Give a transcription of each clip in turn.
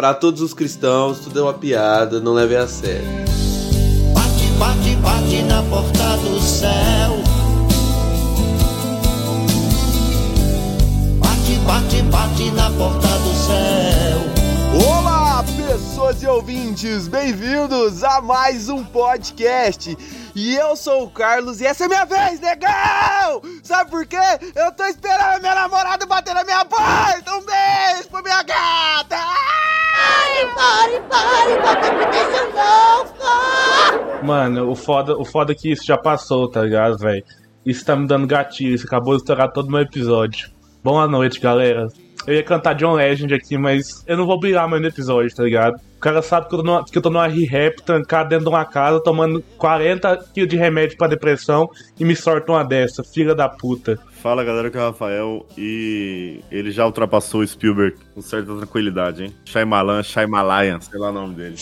Para todos os cristãos, tudo é uma piada, não leve a sério. Bate, bate, bate na porta do céu. Bate, bate, bate na porta do céu. Olá, pessoas e ouvintes, bem-vindos a mais um podcast. E eu sou o Carlos e essa é minha vez, negão! Sabe por quê? Eu tô esperando a minha namorada bater na minha porta! Um beijo pra minha gata! Pare, pare, pare, não tá acontecendo não, Mano, o foda, o foda é que isso já passou, tá ligado, velho? Isso tá me dando gatilho, isso acabou de estourar todo meu episódio. Boa noite, galera. Eu ia cantar John Legend aqui, mas eu não vou brilhar mais no episódio, tá ligado? O cara sabe que eu tô numa, que eu tô numa rehab, trancado dentro de uma casa, tomando 40 kg de remédio pra depressão e me sorta uma dessa, filha da puta. Fala galera, que é o Rafael e ele já ultrapassou o Spielberg com certa tranquilidade, hein? Shyamalan, Shyamalayan, sei lá o nome dele.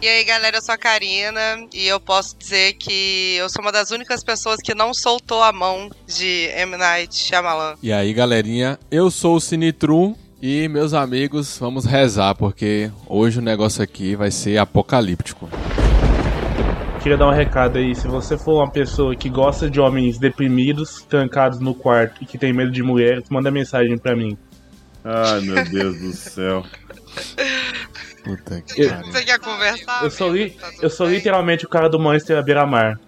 E aí, galera, eu sou a Karina e eu posso dizer que eu sou uma das únicas pessoas que não soltou a mão de M. Night Shyamalan. E aí, galerinha, eu sou o Sinitrum e meus amigos, vamos rezar porque hoje o negócio aqui vai ser apocalíptico. Queria dar um recado aí, se você for uma pessoa que gosta de homens deprimidos, trancados no quarto e que tem medo de mulheres, manda mensagem pra mim. Ai, meu Deus do céu. Puta que Eu- pariu. Você quer conversar? Eu sou, li-? Tá eu sou literalmente o cara do Monster à beira-mar.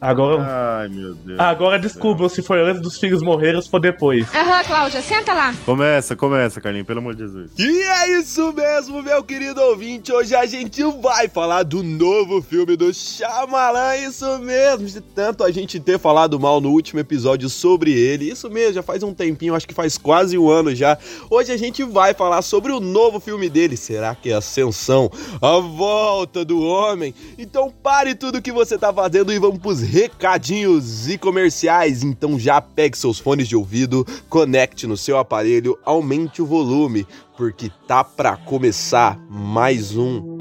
Agora, Ai, meu Deus. agora descubram se foi antes dos filhos morrerem ou se for depois. Aham, Cláudia, senta lá. Começa, começa, Carlinhos, pelo amor de Jesus. E é isso mesmo, meu querido ouvinte. Hoje a gente vai falar do novo filme do Shyamalan. Isso mesmo, de tanto a gente ter falado mal no último episódio sobre ele. Isso mesmo, já faz um tempinho, acho que faz quase um ano já. Hoje a gente vai falar sobre o novo filme dele. Será que é Ascensão? A volta do homem? Então pare tudo que você tá fazendo e vamos pros recadinhos e comerciais. Então já pegue seus fones de ouvido, conecte no seu aparelho, aumente o volume, porque tá pra começar mais um.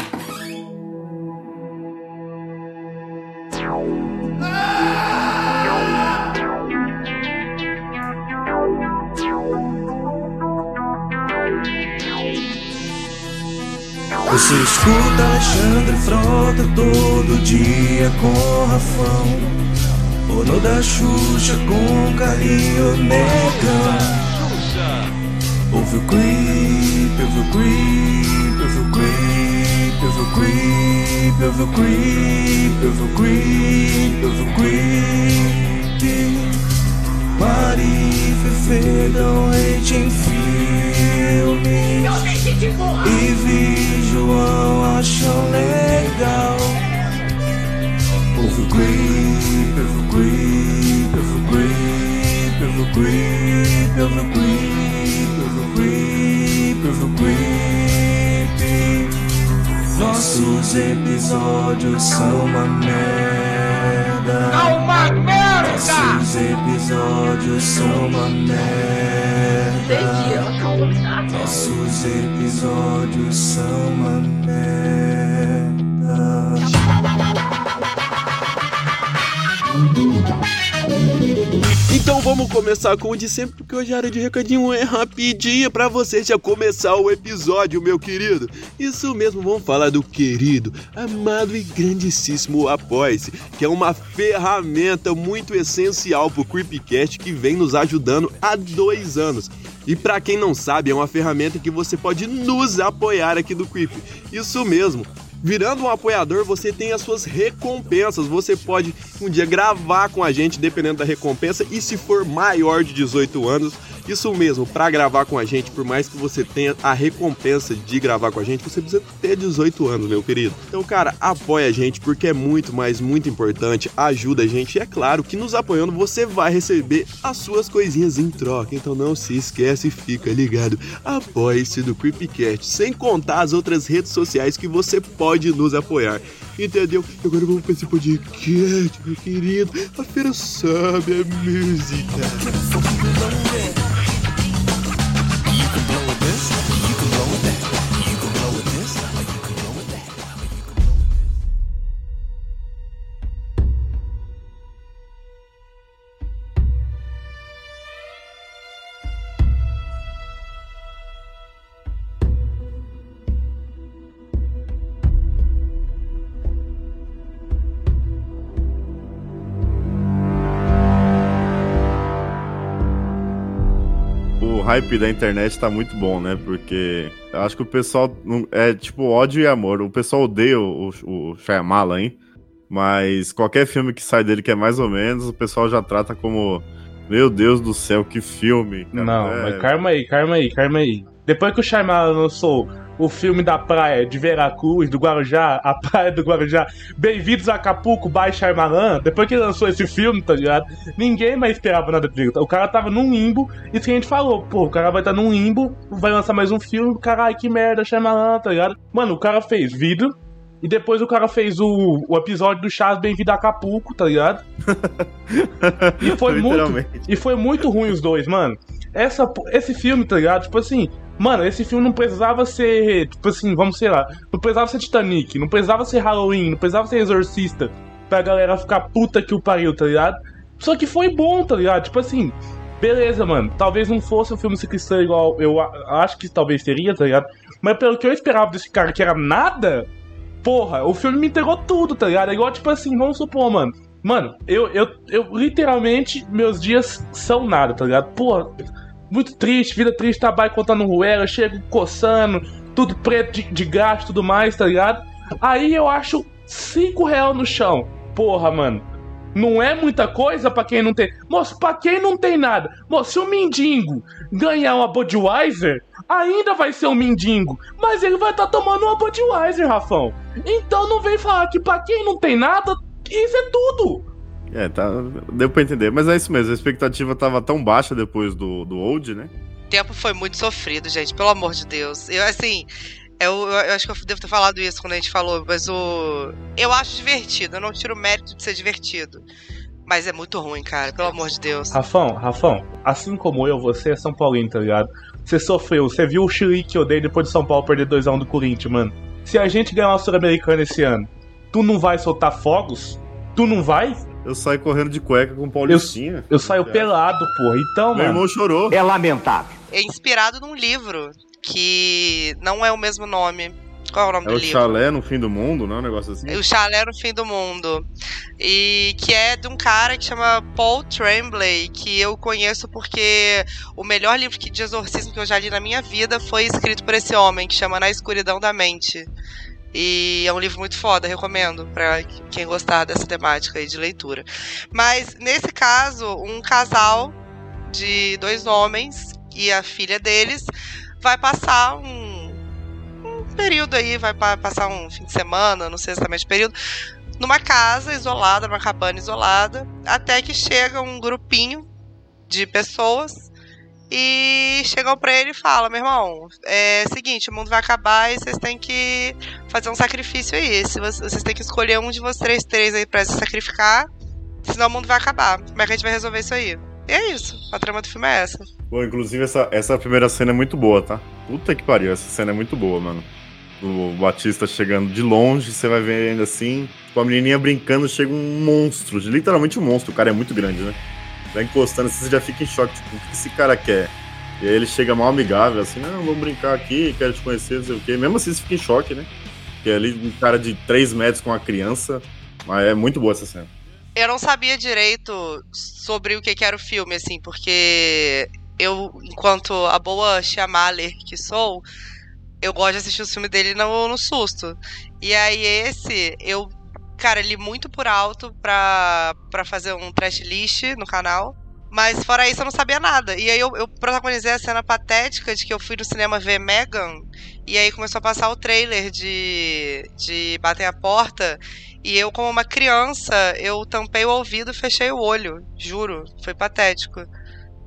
Você escuta Alexandre Frota todo dia com Rafão. O no da Xuxa com Carinho Negão. Ouve o creep, ouve o creep, ouve o creep, ouve o creep, ouve o creep, ouve o creep, ouve o creep. Mari Fefe dão em filmes. E vi João acham legal. Ouve o creep, ouve o creep, ouve o creep, ouve o creep, ouve o creep, ouve o creep, ouve o creep. Nossos episódios são uma merda. Uma merda! Nossos episódios são uma merda. Nossos episódios são uma merda. Então vamos começar com o de sempre, porque hoje a área de recadinho é rapidinha pra você já começar o episódio, meu querido. Isso mesmo, vamos falar do querido, amado e grandíssimo Apoia-se, que é uma ferramenta muito essencial pro Creepcast que vem nos ajudando há dois anos. E pra quem não sabe, é uma ferramenta que você pode nos apoiar aqui do Creep. Isso mesmo. Virando um apoiador, você tem as suas recompensas. Você pode um dia gravar com a gente, dependendo da recompensa. E se for maior de 18 anos, isso mesmo, para gravar com a gente, por mais que você tenha a recompensa de gravar com a gente, você precisa ter 18 anos, meu querido. Então, cara, apoia a gente porque é muito, mas muito importante. Ajuda a gente. E é claro que nos apoiando você vai receber as suas coisinhas em troca. Então não se esquece e fica ligado. Apoie-se do Creepcast, sem contar as outras redes sociais que você pode nos apoiar. Entendeu? Agora vamos para esse podcast, meu querido. A feira sabe a música. Hype da internet tá muito bom, né? Porque eu acho que o pessoal. É tipo ódio e amor. O pessoal odeia o, o, o Shyamalan, hein? Mas qualquer filme que sai dele que é mais ou menos, o pessoal já trata como. Meu Deus do céu, que filme. cara." Não, É, mas calma aí, calma aí, calma aí. Depois que o Shyamalan lançou o filme da praia de Veracruz, do Guarujá, a praia do Guarujá, Bem-vindos a Acapulco, by Shyamalan, depois que ele lançou esse filme, tá ligado? Ninguém mais esperava nada dele. O cara tava num limbo, isso que a gente falou, pô, o cara vai estar num limbo, vai lançar mais um filme, caralho, que merda, Shyamalan, tá ligado? Mano, o cara fez vidro, e depois o cara fez o, o episódio do Chaz Bem-vindo a Acapulco, tá ligado? E foi muito, e foi muito ruim os dois, mano. Essa, esse filme, tá ligado? Tipo assim, mano, esse filme não precisava ser, tipo assim, vamos sei lá, não precisava ser Titanic, não precisava ser Halloween, não precisava ser Exorcista, pra galera ficar puta que o pariu, tá ligado? Só que foi bom, tá ligado? Tipo assim, beleza, mano, talvez não fosse um filme cristão igual eu acho que talvez seria, tá ligado? Mas pelo que eu esperava desse cara, que era nada, porra, o filme me entregou tudo, tá ligado? É igual, tipo assim, vamos supor, mano. Mano, eu, eu, eu literalmente, meus dias são nada, tá ligado? Porra, muito triste, vida triste, trabalho contando ruela, chego coçando, tudo preto de, de e tudo mais, tá ligado? Aí eu acho 5 real no chão. Porra, mano. Não é muita coisa pra quem não tem. Moço, pra quem não tem nada. Moço, se o mendigo ganhar uma Budweiser, ainda vai ser um mendigo. Mas ele vai estar tomando uma Budweiser, Rafão. Então não vem falar que pra quem não tem nada, isso é tudo. É, tá. Deu pra entender. Mas é isso mesmo, a expectativa tava tão baixa depois do, do Old, né? O tempo foi muito sofrido, gente, pelo amor de Deus. Eu, assim, eu, eu acho que eu devo ter falado isso quando a gente falou, mas o. Eu acho divertido, eu não tiro o mérito de ser divertido. Mas é muito ruim, cara, pelo amor de Deus. Rafão, Rafão, assim como eu, você é São Paulino, tá ligado? Você sofreu, você viu o Chile que eu dei depois de São Paulo perder 2x1 do Corinthians, mano. Se a gente ganhar uma Sul-Americana esse ano, tu não vai soltar fogos? Tu não vai? Eu saí correndo de cueca com o Paulistinha. Eu saio pelado, porra. Então, Meu mano. irmão chorou. É lamentável. É inspirado num livro que não é o mesmo nome. Qual é o nome É do o livro? chalé no fim do mundo, não é um negócio assim? O Chalé no Fim do Mundo. E que é de um cara que chama Paul Tremblay, que eu conheço porque o melhor livro que- de exorcismo que eu já li na minha vida foi escrito por esse homem, que chama Na Escuridão da Mente. E é um livro muito foda, recomendo pra quem gostar dessa temática aí de leitura. Mas nesse caso, um casal de dois homens e a filha deles vai passar um, um período aí, vai pa- passar um fim de semana, não sei exatamente o período, numa casa isolada, numa cabana isolada, até que chega um grupinho de pessoas e chegam pra ele e falam, meu irmão, é seguinte, o mundo vai acabar e vocês têm que fazer um sacrifício aí. Vocês, têm que escolher um de vocês três aí pra se sacrificar, senão o mundo vai acabar. Como é que a gente vai resolver isso aí? E é isso. A trama do filme é essa. Bom, inclusive essa, essa primeira cena é muito boa, tá? Puta que pariu, essa cena é muito boa, mano. O Batista chegando de longe, você vai ver ainda assim, com a menininha brincando, chega um monstro, literalmente um monstro, o cara é muito grande, né? Vai encostando, assim, você já fica em choque, tipo, o que esse cara quer? E aí ele chega mal amigável, assim, não, vamos brincar aqui, quero te conhecer, não sei o quê. Mesmo assim você fica em choque, né? Porque ali um cara de 3 metros com uma criança, mas é muito boa essa cena. Eu não sabia direito sobre o que, que era o filme, assim, porque eu, enquanto a boa Shyamalan que sou, eu gosto de assistir o filme dele no, no susto. E aí esse, eu, cara, li muito por alto pra, pra fazer um trash list no canal. Mas fora isso eu não sabia nada. E aí eu, eu protagonizei a cena patética de que eu fui no cinema ver Megan. E aí começou a passar o trailer de, de Batem a Porta. E eu, como uma criança, eu tampei o ouvido e fechei o olho. Juro. Foi patético.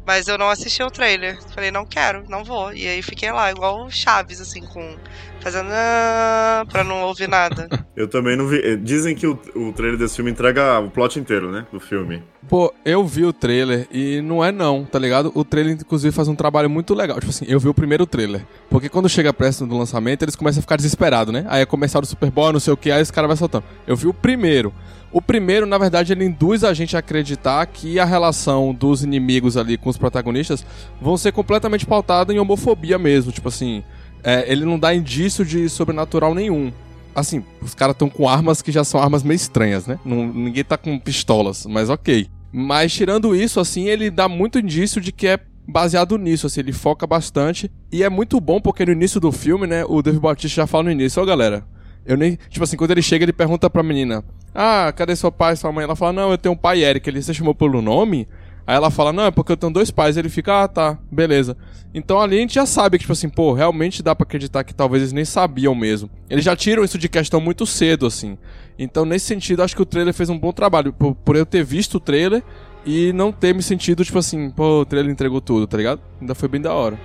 Mas eu não assisti o trailer. Falei, não quero, não vou. E aí fiquei lá, igual o Chaves, assim, com. Fazendo. "Ah", pra não ouvir nada. Eu também não vi. eh, Dizem que o, o trailer desse filme entrega o plot inteiro, né? Do filme. Pô, eu vi o trailer e não é não, tá ligado? O trailer, inclusive, faz um trabalho muito legal. Tipo assim, eu vi o primeiro trailer. Porque quando chega perto do lançamento, eles começam a ficar desesperados, né? Aí é comercial do Super Bowl, não sei o que, aí esse cara vai soltando. Eu vi o primeiro. O primeiro, na verdade, ele induz a gente a acreditar que a relação dos inimigos ali com os protagonistas vão ser completamente pautada em homofobia mesmo. Tipo assim, é, ele não dá indício de sobrenatural nenhum. Assim, os caras estão com armas que já são armas meio estranhas, né? Não- ninguém tá com pistolas, mas ok. Mas tirando isso, assim, ele dá muito indício de que é baseado nisso, assim, ele foca bastante. E é muito bom porque no início do filme, né, o Dave Bautista já fala no início, ó galera, eu nem. Tipo assim, quando ele chega, ele pergunta pra menina: Ah, cadê seu pai, sua mãe? Ela fala: Não, eu tenho um pai Eric. Ele se chamou pelo nome? Aí ela fala: Não, é porque eu tenho dois pais. Ele fica: Ah, tá, beleza. Então ali a gente já sabe que, tipo assim, pô, realmente dá pra acreditar que talvez eles nem sabiam mesmo. Eles já tiram isso de questão muito cedo, assim. Então, nesse sentido, acho que o trailer fez um bom trabalho. Por, por eu ter visto o trailer e não ter me sentido, tipo assim, pô, o trailer entregou tudo, tá ligado? Ainda foi bem da hora.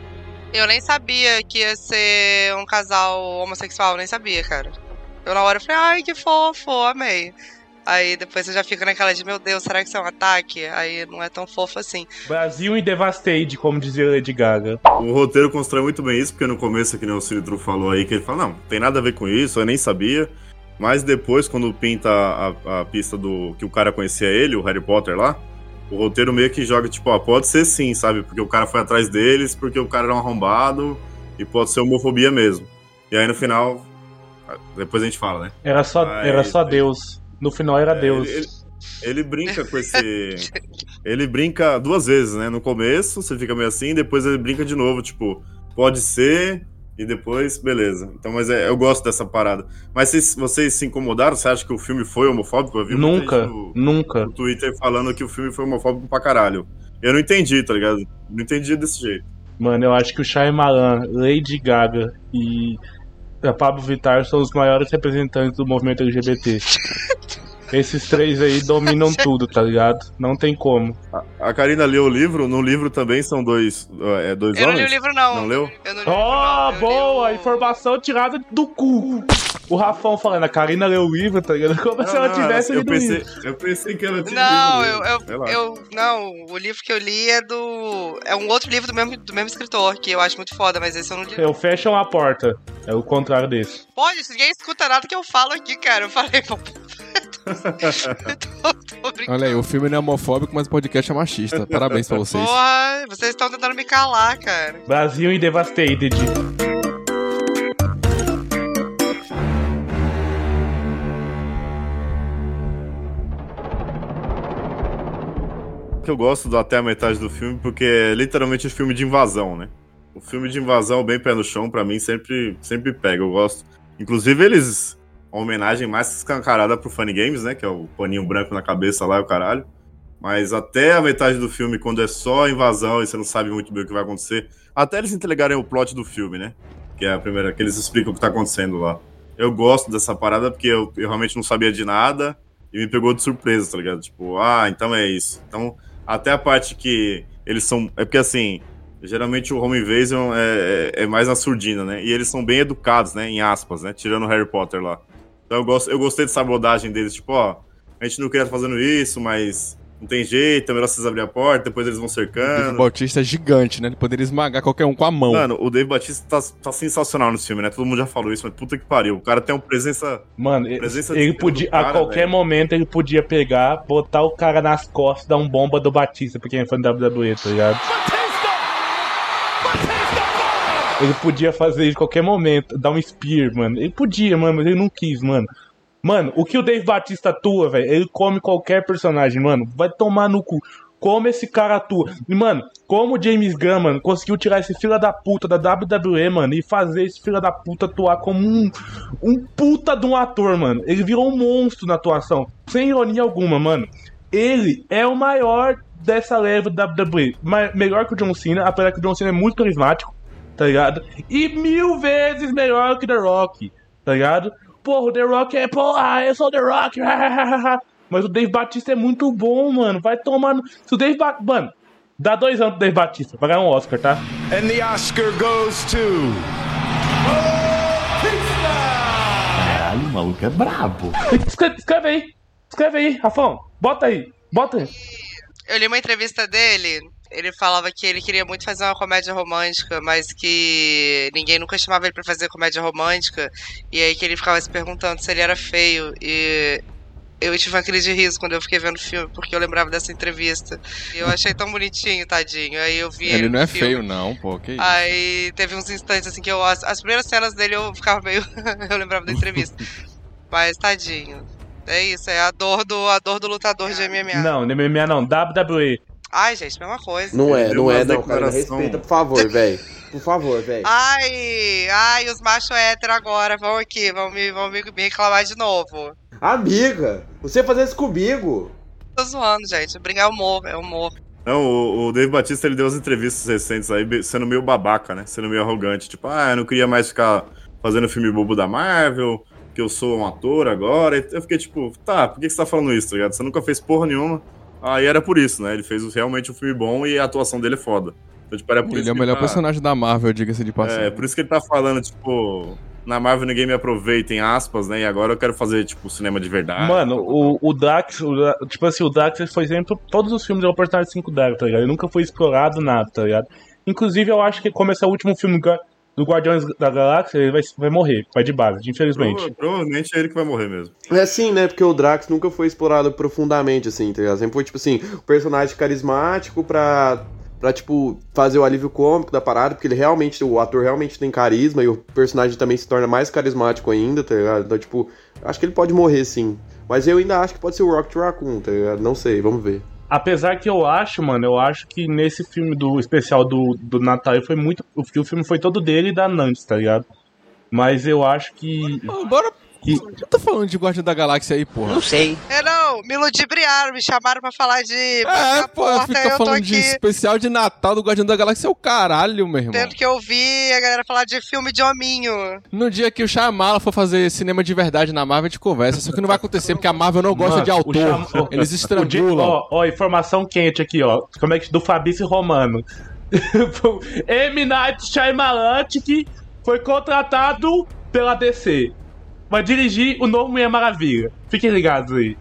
Eu nem sabia que ia ser um casal homossexual, nem sabia, cara. Eu na hora falei, ai, que fofo, amei. Aí depois você já fica naquela de, meu Deus, será que isso é um ataque? Aí não é tão fofo assim. Brasil e Devastate, como dizia Lady Gaga. O roteiro constrói muito bem isso, porque no começo, que nem o Cilitro falou aí, que ele fala, não, tem nada a ver com isso, eu nem sabia. Mas depois, quando pinta a, a pista do que o cara conhecia ele, o Harry Potter lá, o roteiro meio que joga, tipo, ó, pode ser sim, sabe? Porque o cara foi atrás deles, porque o cara era um arrombado, e pode ser homofobia mesmo. E aí no final, depois a gente fala, né? Era só, Mas- era só Deus. No final era Deus. Ele, ele brinca com esse. ele brinca duas vezes, né? No começo, você fica meio assim, depois ele brinca de novo, tipo, pode ser, e depois, beleza. Então, mas é- eu gosto dessa parada. Mas vocês, vocês se incomodaram? Você acha que o filme foi homofóbico? Eu vi Nunca, no, nunca. no Twitter falando que o filme foi homofóbico pra caralho. Eu não entendi, tá ligado? Não entendi desse jeito. Mano, eu acho que o Shyamalan, Lady Gaga e a Pablo Vittar são os maiores representantes do movimento LGBT. Esses três aí dominam tudo, tá ligado? Não tem como. A Karina leu o livro, no livro também são dois, é, dois Eu não homens? li o livro, não. Não leu? Eu não li o livro, Oh, não. Eu boa! li o- Informação tirada do cu. O Rafão falando, a Karina leu o livro, tá ligado? Como se ela Não, tivesse eu lido o pensei, livro. eu pensei que ela tinha Não, lido eu, eu, eu. Não, o livro que eu li é do. É um outro livro do mesmo, do mesmo escritor, que eu acho muito foda, mas esse eu não li. Eu fecham a porta. É o contrário desse. Pode, ninguém escuta nada que eu falo aqui, cara. Eu falei, pô. Tô, tô. Olha aí, o filme não é homofóbico, mas o podcast é machista. Parabéns pra vocês. Porra, vocês estão tentando me calar, cara. Brasil e Devastated. que eu gosto do até a metade do filme, porque é literalmente um filme de invasão, né? O filme de invasão, bem pé no chão, pra mim sempre, sempre pega, eu gosto. Inclusive, eles. Uma homenagem mais escancarada pro Funny Games, né? Que é o paninho branco na cabeça lá o caralho. Mas até a metade do filme, quando é só invasão e você não sabe muito bem o que vai acontecer, até eles entregarem o plot do filme, né? Que é a primeira, que eles explicam o que tá acontecendo lá. Eu gosto dessa parada porque eu, eu realmente não sabia de nada e me pegou de surpresa, tá ligado? Tipo, ah, então é isso. Então, até a parte que eles são. É porque assim, geralmente o Home Invasion é, é, é mais na surdina, né? E eles são bem educados, né? Em aspas, né? Tirando o Harry Potter lá. Então eu, gosto, eu gostei dessa abordagem deles, tipo, ó, a gente não queria estar fazendo isso, mas não tem jeito, é melhor vocês abrirem a porta, depois eles vão O Dave cercando. Bautista é gigante, né? Ele poderia esmagar qualquer um com a mão. Mano, o Dave Batista tá, tá sensacional nesse filme, né? Todo mundo já falou isso, mas puta que pariu. O cara tem uma presença. Mano, ele, Presença ele podia, do cara, a qualquer velho. momento ele podia pegar, botar o cara nas costas, dar um bomba do Batista, pra quem é fã da WWE, tá ligado? Ele podia fazer em qualquer momento, dar um spear, mano. Ele podia, mano, mas ele não quis, mano. Mano, o que o Dave Batista atua, velho, ele come qualquer personagem, mano. Vai tomar no cu. Como esse cara atua. E, mano, como o James Gunn, mano, conseguiu tirar esse fila da puta da WWE, mano, e fazer esse fila da puta atuar como um, um puta de um ator, mano. Ele virou um monstro na atuação. Sem ironia alguma, mano. Ele é o maior dessa leva da WWE. Melhor que o John Cena, apesar que o John Cena é muito carismático, tá ligado? E mil vezes melhor que The Rock, tá ligado? Porra, o The Rock é, porra, eu sou The Rock, mas o Dave Batista é muito bom, mano. Vai tomar. no- Se o Dave Batista. Mano, dá dois anos pro Dave Batista, vai ganhar um Oscar, tá? And the Oscar goes to. Caralho, o maluco é brabo. Escreve, escreve aí, escreve aí, Rafão, bota aí, bota aí. Eu li uma entrevista dele. Ele falava que ele queria muito fazer uma comédia romântica, mas que ninguém nunca chamava ele pra fazer comédia romântica. E aí que ele ficava se perguntando se ele era feio. E eu tive uma crise de riso quando eu fiquei vendo o filme, porque eu lembrava dessa entrevista. E eu achei tão bonitinho, tadinho. Aí eu vi ele. Ele não no é filme. feio, não, pô. Que isso? Aí teve uns instantes assim que eu. As, as primeiras cenas dele eu ficava meio. eu lembrava da entrevista. Mas tadinho. É isso, é a dor do, a dor do lutador de MMA. Não, MMA não, WWE. Ai, gente, mesma coisa. Não é, não é, não, cara. Respeita, por favor, velho. Por favor, velho. Ai, ai, os machos héteros agora vão aqui, vão me, vão me, me reclamar de novo. Amiga, você fazer isso comigo. Tô zoando, gente. Brincar é humor, é humor. Não, o, o Dave Batista ele deu as entrevistas recentes aí sendo meio babaca, né? Sendo meio arrogante. Tipo, ah, eu não queria mais ficar fazendo filme bobo da Marvel, que eu sou um ator agora. Eu fiquei tipo, tá, por que que você tá falando isso, tá ligado? Você nunca fez porra nenhuma. Aí era por isso, né? Ele fez realmente um filme bom e a atuação dele é foda. Então, tipo, era por Ele isso é o que melhor tá- personagem da Marvel, diga-se de passagem. É, por isso que ele tá falando, tipo, na Marvel ninguém me aproveita, em aspas, né? E agora eu quero fazer, tipo, cinema de verdade. Mano, o, o Drax, o tipo assim, o Drax ele foi sempre. Todos os filmes é o personagem 5 Drax, tá ligado? Ele nunca foi explorado nada, tá ligado? Inclusive, eu acho que como esse é o último filme ga- do Guardiões da Galáxia, ele vai, vai morrer, vai de base, infelizmente. Prova- provavelmente é ele que vai morrer mesmo. É assim, né? Porque o Drax nunca foi explorado profundamente, assim, tá ligado? Sempre foi, tipo assim, um personagem carismático pra, pra, tipo, fazer o alívio cômico da parada, porque ele realmente, o ator realmente tem carisma e o personagem também se torna mais carismático ainda, tá ligado? Então, tipo, acho que ele pode morrer, sim. Mas eu ainda acho que pode ser o Rocket Raccoon, tá ligado? Não sei, vamos ver. Apesar que eu acho, mano, eu acho que nesse filme do especial do, do Natal foi muito. O, filme foi todo dele e da Nantes, tá ligado? Mas eu acho que. Ô, bora. Eu tô falando de Guardião da Galáxia aí, porra. Não sei. É, não, me ludibriaram, me chamaram pra falar de. É, pô, porta, fica eu tô falando de especial de Natal do Guardião da Galáxia é o caralho, meu irmão. tendo que ouvir a galera falar de filme de hominho. No dia que o Shyamala for fazer cinema de verdade na Marvel, a gente conversa. Só que não vai acontecer, porque a Marvel não gosta Mano, de o autor. Cham- Eles estrangulam. Ó, ó, informação quente aqui, ó. Como é que do Fabrício Romano. M. Night Shyamalan que foi contratado pela DC. Vai dirigir o novo Mulher Maravilha. Fiquem ligados aí.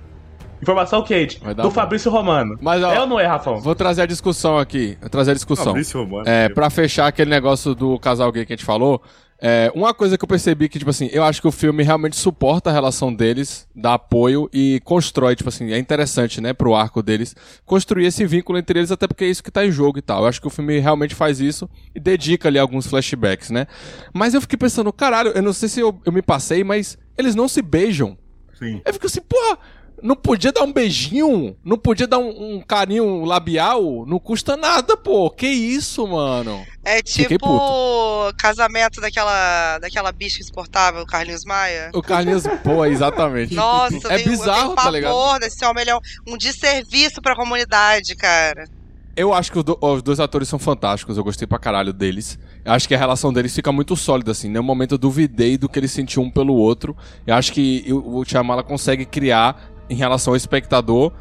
Informação quente. Do bom. Fabrício Romano. Mas, ó, é ou não é, Rafão? Vou trazer a discussão aqui. Vou trazer a discussão. Fabrício Romano. É, pra fechar aquele negócio do casal gay que a gente falou, é, uma coisa que eu percebi que, tipo assim, eu acho que o filme realmente suporta a relação deles, dá apoio e constrói, tipo assim, é interessante, né, pro arco deles, construir esse vínculo entre eles, até porque é isso que tá em jogo e tal. Eu acho que o filme realmente faz isso e dedica ali alguns flashbacks, né? Mas eu fiquei pensando, caralho, eu não sei se eu, eu me passei, mas eles não se beijam. Sim. Eu fico assim, porra, não podia dar um beijinho? Não podia dar um, um carinho labial? Não custa nada, pô. Que isso, mano? É tipo casamento daquela, daquela bicha exportável, o Carlinhos Maia. O Carlinhos, pô, exatamente. Nossa, é tenho, bizarro, eu tenho tá ligado? desse homem, ele é um, um desserviço pra comunidade, cara. Eu acho que os, do- os dois atores são fantásticos, eu gostei pra caralho deles. Eu acho que a relação deles fica muito sólida, assim. Nenhum momento eu duvidei do que eles sentiam um pelo outro. Eu acho que o, o Shyamala consegue criar, em relação ao espectador,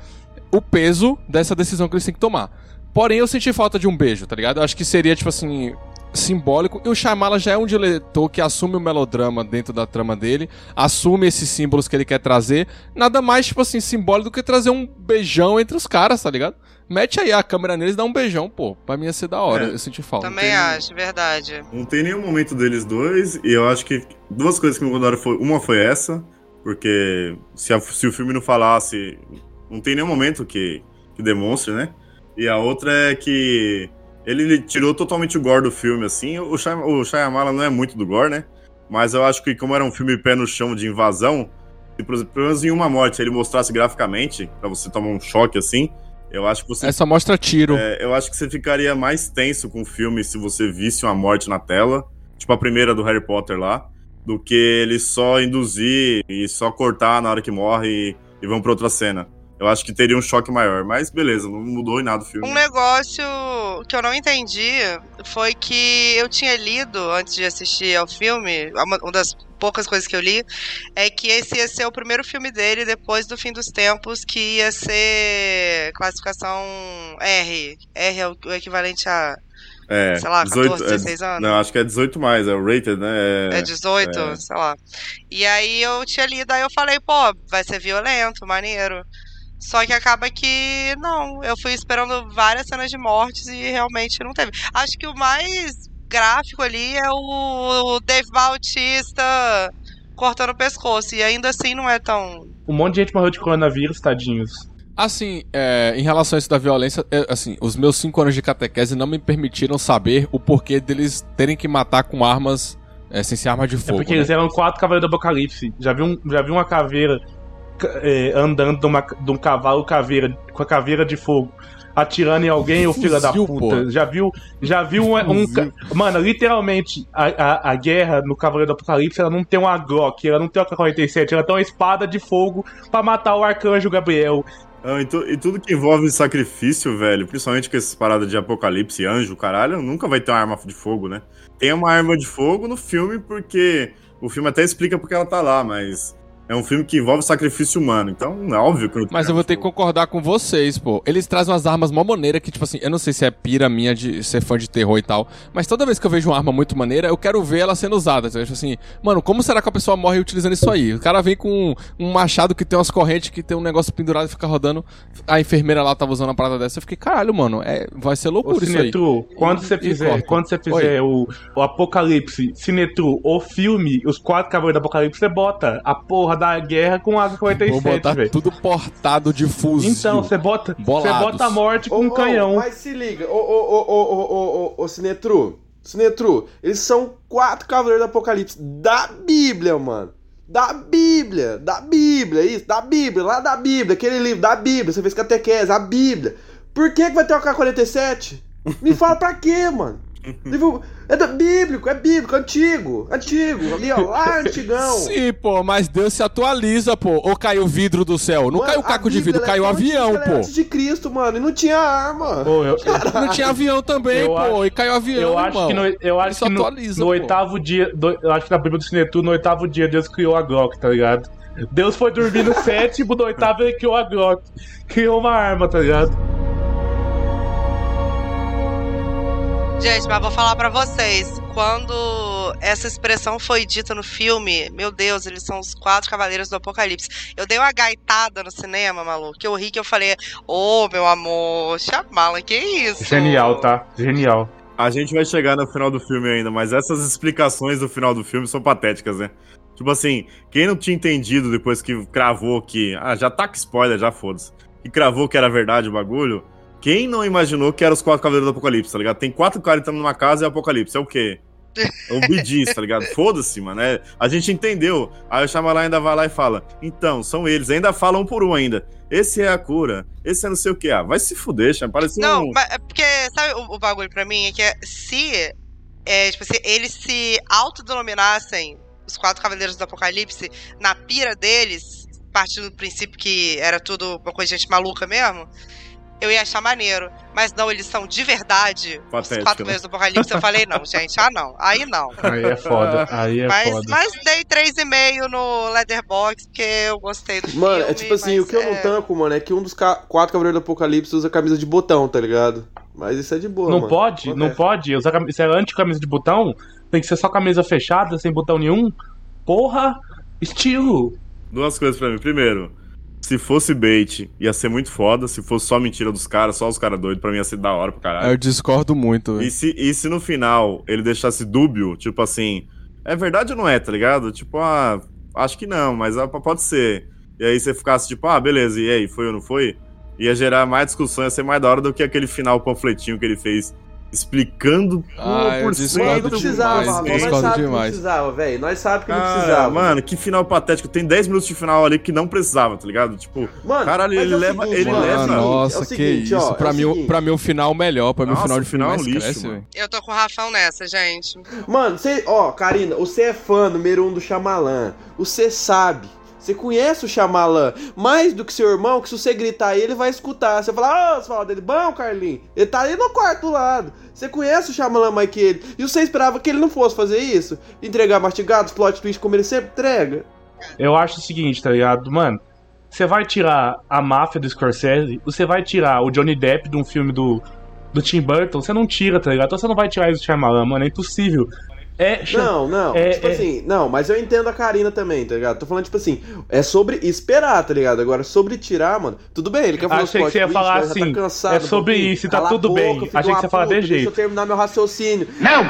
o peso dessa decisão que eles têm que tomar. Porém, eu senti falta de um beijo, tá ligado? Eu acho que seria, tipo assim, simbólico. E o Shyamala já é um diretor que assume o melodrama dentro da trama dele, assume esses símbolos que ele quer trazer. Nada mais, tipo assim, simbólico do que trazer um beijão entre os caras, tá ligado? Mete aí a câmera neles e dá um beijão, pô. Pra mim ia ser da hora, É. eu senti falta. Também acho, verdade. Não tem nenhum momento deles dois, e eu acho que duas coisas que me incomodaram foi. Uma foi essa, porque se, a- se o filme não falasse, não tem nenhum momento que, que demonstre, né? E a outra é que ele, tirou totalmente o gore do filme, assim. O, Shyam- o Shyamala não é muito do gore, né? Mas eu acho que, como era um filme pé no chão de invasão, se por exemplo, pelo menos em uma morte ele mostrasse graficamente, pra você tomar um choque assim, eu acho que você Essa mostra tiro. é, eu acho que você ficaria mais tenso com o filme se você visse uma morte na tela, tipo a primeira do Harry Potter lá, do que ele só induzir e só cortar na hora que morre e, e vão pra outra cena. Eu acho que teria um choque maior, mas beleza, não mudou em nada o filme. Um negócio que eu não entendi foi que eu tinha lido antes de assistir ao filme, uma das poucas coisas que eu li, é que esse ia ser o primeiro filme dele depois do fim dos tempos, que ia ser classificação R. R é o equivalente a É, sei lá, 14, 16 anos? Não, acho que é 18 mais, é o rated, né? É 18, é. sei lá. E aí eu tinha lido, aí eu falei, pô, vai ser violento, maneiro. Só que acaba que não. Eu fui esperando várias cenas de mortes e realmente não teve. Acho que o mais gráfico ali é o Dave Bautista cortando o pescoço. E ainda assim não é tão. Um monte de gente morreu de coronavírus, tadinhos. Assim, é, em relação a isso da violência, é, assim, os meus cinco anos de catequese não me permitiram saber o porquê deles terem que matar com armas, é, sem ser arma de É fogo. porque né? eles eram quatro cavaleiros do apocalipse. Já vi, um, já vi uma caveira ca- é, andando de, uma- de um cavalo caveira, com a caveira de fogo, atirando em alguém, o filho da puta. pô. Já viu, já viu um. um mano, literalmente, a, a, a guerra no Cavaleiro do Apocalipse, ela não tem uma Glock, ela não tem uma K-47, ela tem uma espada de fogo pra matar o arcanjo Gabriel. Não, e, tu- e tudo que envolve sacrifício, velho, principalmente com essas paradas de apocalipse, anjo, caralho, nunca vai ter uma arma de fogo, né? Tem uma arma de fogo no filme porque o filme até explica porque ela tá lá, mas é um filme que envolve sacrifício humano, então é óbvio que não tem Mas eu vou ter que concordar com vocês, pô. Eles trazem umas armas mó maneira que, tipo assim, eu não sei se é pira minha de ser fã de terror e tal, mas toda vez que eu vejo uma arma muito maneira, eu quero ver ela sendo usada. Então, tipo assim, mano, como será que a pessoa morre utilizando isso aí? O cara vem com um, machado que tem umas correntes, que tem um negócio pendurado e fica rodando. A enfermeira lá tava usando uma parada dessa. Eu fiquei, caralho, mano, é, vai ser Ô, loucura isso aí. Sinetru, quando você E fizer, quando você fizer o, o Apocalipse, Sinetru, o filme, os quatro cavaleiros do Apocalipse, você bota a porra porra da guerra com AK-47, Vou botar véio. tudo portado de fuzil. Então, você bota, você bota a morte com oh, um canhão. Oh, mas se liga, ô, ô, ô, ô, ô, ô, Sinetru, Sinetru, eles são quatro cavaleiros do apocalipse da Bíblia, mano. Da Bíblia, da Bíblia, isso, da Bíblia, lá da Bíblia, aquele livro, da Bíblia, você fez catequese, a Bíblia. Por que, que vai ter o AK-47? Me fala pra quê, mano? Livro- É da- bíblico, é bíblico, antigo, antigo, ali ó, lá antigão. Sim, pô, mas Deus se atualiza, pô. Ou caiu o vidro do céu? Não Mano, caiu caco de vidro, é caiu tão avião, antiga, é pô. Antes de Cristo, mano, e não tinha arma. Pô, eu, Não tinha avião também, Eu pô. acho- E caiu avião, eu acho irmão. que no, eu acho que no, atualiza, no oitavo dia, do- eu acho que na Bíblia do Sinetru, no oitavo dia, Deus criou a Glock, tá ligado? Deus foi dormir no sétimo, no oitavo ele criou a Glock. Criou uma arma, tá ligado? Gente, mas vou falar pra vocês. Quando essa expressão foi dita no filme, meu Deus, eles são os quatro cavaleiros do apocalipse. Eu dei uma gaitada no cinema, maluco, que eu ri que eu falei, ô, meu amor, chamala, que isso? Genial, tá? Genial. A gente vai chegar no final do filme ainda, mas essas explicações do final do filme são patéticas, né? Tipo assim, quem não tinha entendido depois que cravou que. Ah, já tá com spoiler, já foda-se. Que cravou que era verdade o bagulho. Quem não imaginou que eram os quatro cavaleiros do Apocalipse, tá ligado? Tem quatro caras entrando numa casa e é Apocalipse. É o quê? É um bidis, tá ligado? Foda-se, mano. É, a gente entendeu. Aí o Shyamalan ainda vai lá e fala: Então, são eles. Ainda fala um por um ainda. Esse é a cura. Esse é não sei o que. Ah, vai se fuder, Shyamalan. Parece Não, um. mas é porque, sabe o, o bagulho pra mim? É que é, se, é, tipo assim, eles se autodenominassem os quatro cavaleiros do apocalipse na pira deles, partindo do princípio que era tudo uma coisa de gente maluca mesmo, eu ia achar maneiro. Mas não, eles são de verdade os Patético, quatro né? cavaleiros do apocalipse. Eu falei, não, gente, ah não, aí não. Aí é foda, aí é mas, foda. mas dei 3,5 no Letterboxd, porque eu gostei do filme. Mano, é tipo assim, o que eu não é- tanco, mano, é que um dos ca- quatro cavaleiros do Apocalipse usa camisa de botão, tá ligado? Mas isso é de boa, Não mano. pode, não pode. Usar cam- Se é anti-camisa de botão, tem que ser só camisa fechada, sem botão nenhum. Porra, estilo. Duas coisas pra mim. Primeiro, se fosse bait, ia ser muito foda. Se fosse só mentira dos caras, só os caras doidos, pra mim ia ser da hora pra caralho. Eu discordo muito. E se, e se no final ele deixasse dúbio, tipo assim, é verdade ou não é, tá ligado? Tipo, ah, acho que não, mas ah, pode ser. E aí você ficasse tipo, ah, beleza, e aí, foi ou não foi? Ia gerar mais discussão, ia ser mais da hora do que aquele final panfletinho que ele fez, explicando Ah, por cento não precisava, demais, nós discordo sabemos que não demais. precisava, velho. Nós sabemos que não Ah, precisava. mano, que final patético. Tem 10 minutos de final ali que não precisava, tá ligado? Tipo, Mano, caralho, ele é o leva. seguinte, ele mano, leva. é nossa, é o que seguinte, isso. ó, é pra, o mim, o- seguinte. pra mim, o final melhor. Pra mim, o final de final é um lixo, cresce. Eu tô com o Rafão nessa, gente. Mano, você, ó, Karina, você é fã número um do Shyamalan. Você sabe. Você conhece o Shyamalan mais do que seu irmão, que se você gritar ele vai escutar. Você fala, ô, você fala dele, bom, Carlinhos? Ele tá ali no quarto do lado. Você conhece o Shyamalan mais que ele. E você esperava que ele não fosse fazer isso? Entregar mastigados, plot twist como ele sempre entrega? Eu acho o seguinte, tá ligado? Mano, você vai tirar a máfia do Scorsese, você vai tirar o Johnny Depp de um filme do, do Tim Burton, você não tira, tá ligado? Então você não vai tirar isso do Shyamalan, mano, é impossível. É, Não, não. É, tipo é. assim, não, mas eu entendo a Karina também, tá ligado? Tô falando, tipo assim, é sobre esperar, tá ligado? Agora, sobre tirar, mano, tudo bem, ele quer fazer Achei que você ia falar já assim, tá cansado é sobre pouquinho. isso tá tudo boca, bem. Achei que você ia falar de puta, Deixa jeito. eu terminar meu raciocínio.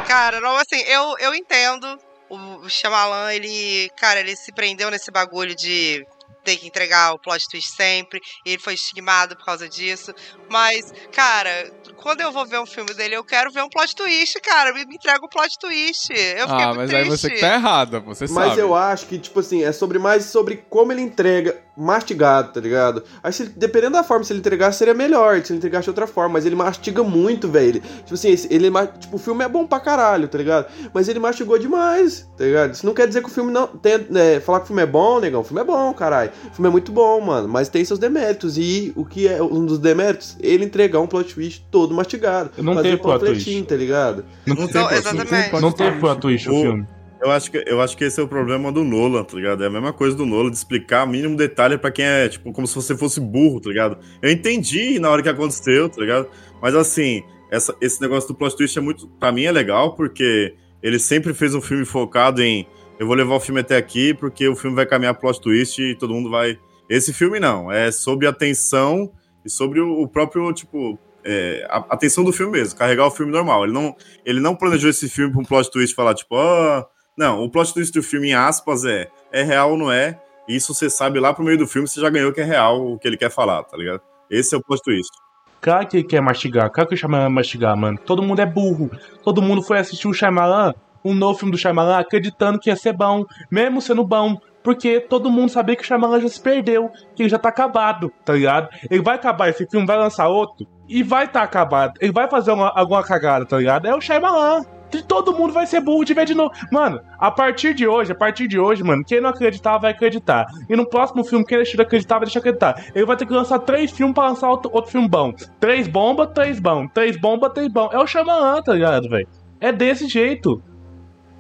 Cara, não, assim, eu, eu entendo. O, Shyamalan, ele. Cara, ele se prendeu nesse bagulho de tem que entregar o plot twist sempre, e ele foi estigmado por causa disso. Mas, cara, quando eu vou ver um filme dele, eu quero ver um plot twist, cara. Me, me entrega o plot twist. Eu fiquei Ah, muito mas triste. aí você que tá errada, você Mas sabe. eu acho que, tipo assim, é sobre mais sobre como ele entrega mastigado, tá ligado? Aí, se dependendo da forma, se ele entregasse, seria melhor. Se ele entregasse de outra forma. Mas ele mastiga muito, velho. Tipo assim, esse- ele, tipo, o filme é bom pra caralho, tá ligado? Mas ele mastigou demais, tá ligado? Isso não quer dizer que o filme não. Tem, é, falar que o filme é bom, negão. O filme é bom, caralho. O filme é muito bom, mano. Mas tem seus deméritos. E o que é um dos deméritos? Ele entregar um plot twist todo mastigado. Não Fazer teve plot panfletinho, twist. tá ligado? Não, Não tem, tem Não, plot- exatamente. não teve plot twist o filme. Eu acho, que, eu acho que esse é o problema do Nolan, tá ligado? É a mesma coisa do Nolan, de explicar o mínimo detalhe pra quem é, tipo, como se você fosse burro, tá ligado? Eu entendi na hora que aconteceu, tá ligado? Mas assim, essa- esse negócio do plot twist é muito. Pra mim é legal, porque ele sempre fez um filme focado em. Eu vou levar o filme até aqui, porque o filme vai caminhar plot twist e todo mundo vai. Esse filme não, é sobre a tensão e sobre o, o próprio, tipo. É, a, a tensão do filme mesmo, carregar o filme normal. Ele não, ele não planejou esse filme pra um plot twist falar, tipo, ó. Não, o plot twist do filme, em aspas, é é real ou não é. Isso você sabe lá pro meio do filme, você já ganhou que é real o que ele quer falar, tá ligado? Esse é o plot twist. Claro que quer mastigar, claro que Shyamalan mastigar, mano. Todo mundo é burro. Todo mundo foi assistir o Shyamalan, um novo filme do Shyamalan, acreditando que ia ser bom, mesmo sendo bom. Porque todo mundo sabia que o Shyamalan já se perdeu, que ele já tá acabado, tá ligado? Ele vai acabar esse filme, vai lançar outro, e vai tá acabado. Ele vai fazer uma- alguma cagada, tá ligado? É o Shyamalan. Todo mundo vai ser burro de ver de novo. Mano, a partir de hoje, a partir de hoje, mano, quem não acreditar vai acreditar. E no próximo filme, quem deixar de acreditar vai deixar de acreditar. Ele vai ter que lançar três filmes pra lançar outro, outro filme bom. Três bomba, três bom. Três bomba, três bom. É o Shyamalan, tá ligado, velho? É desse jeito.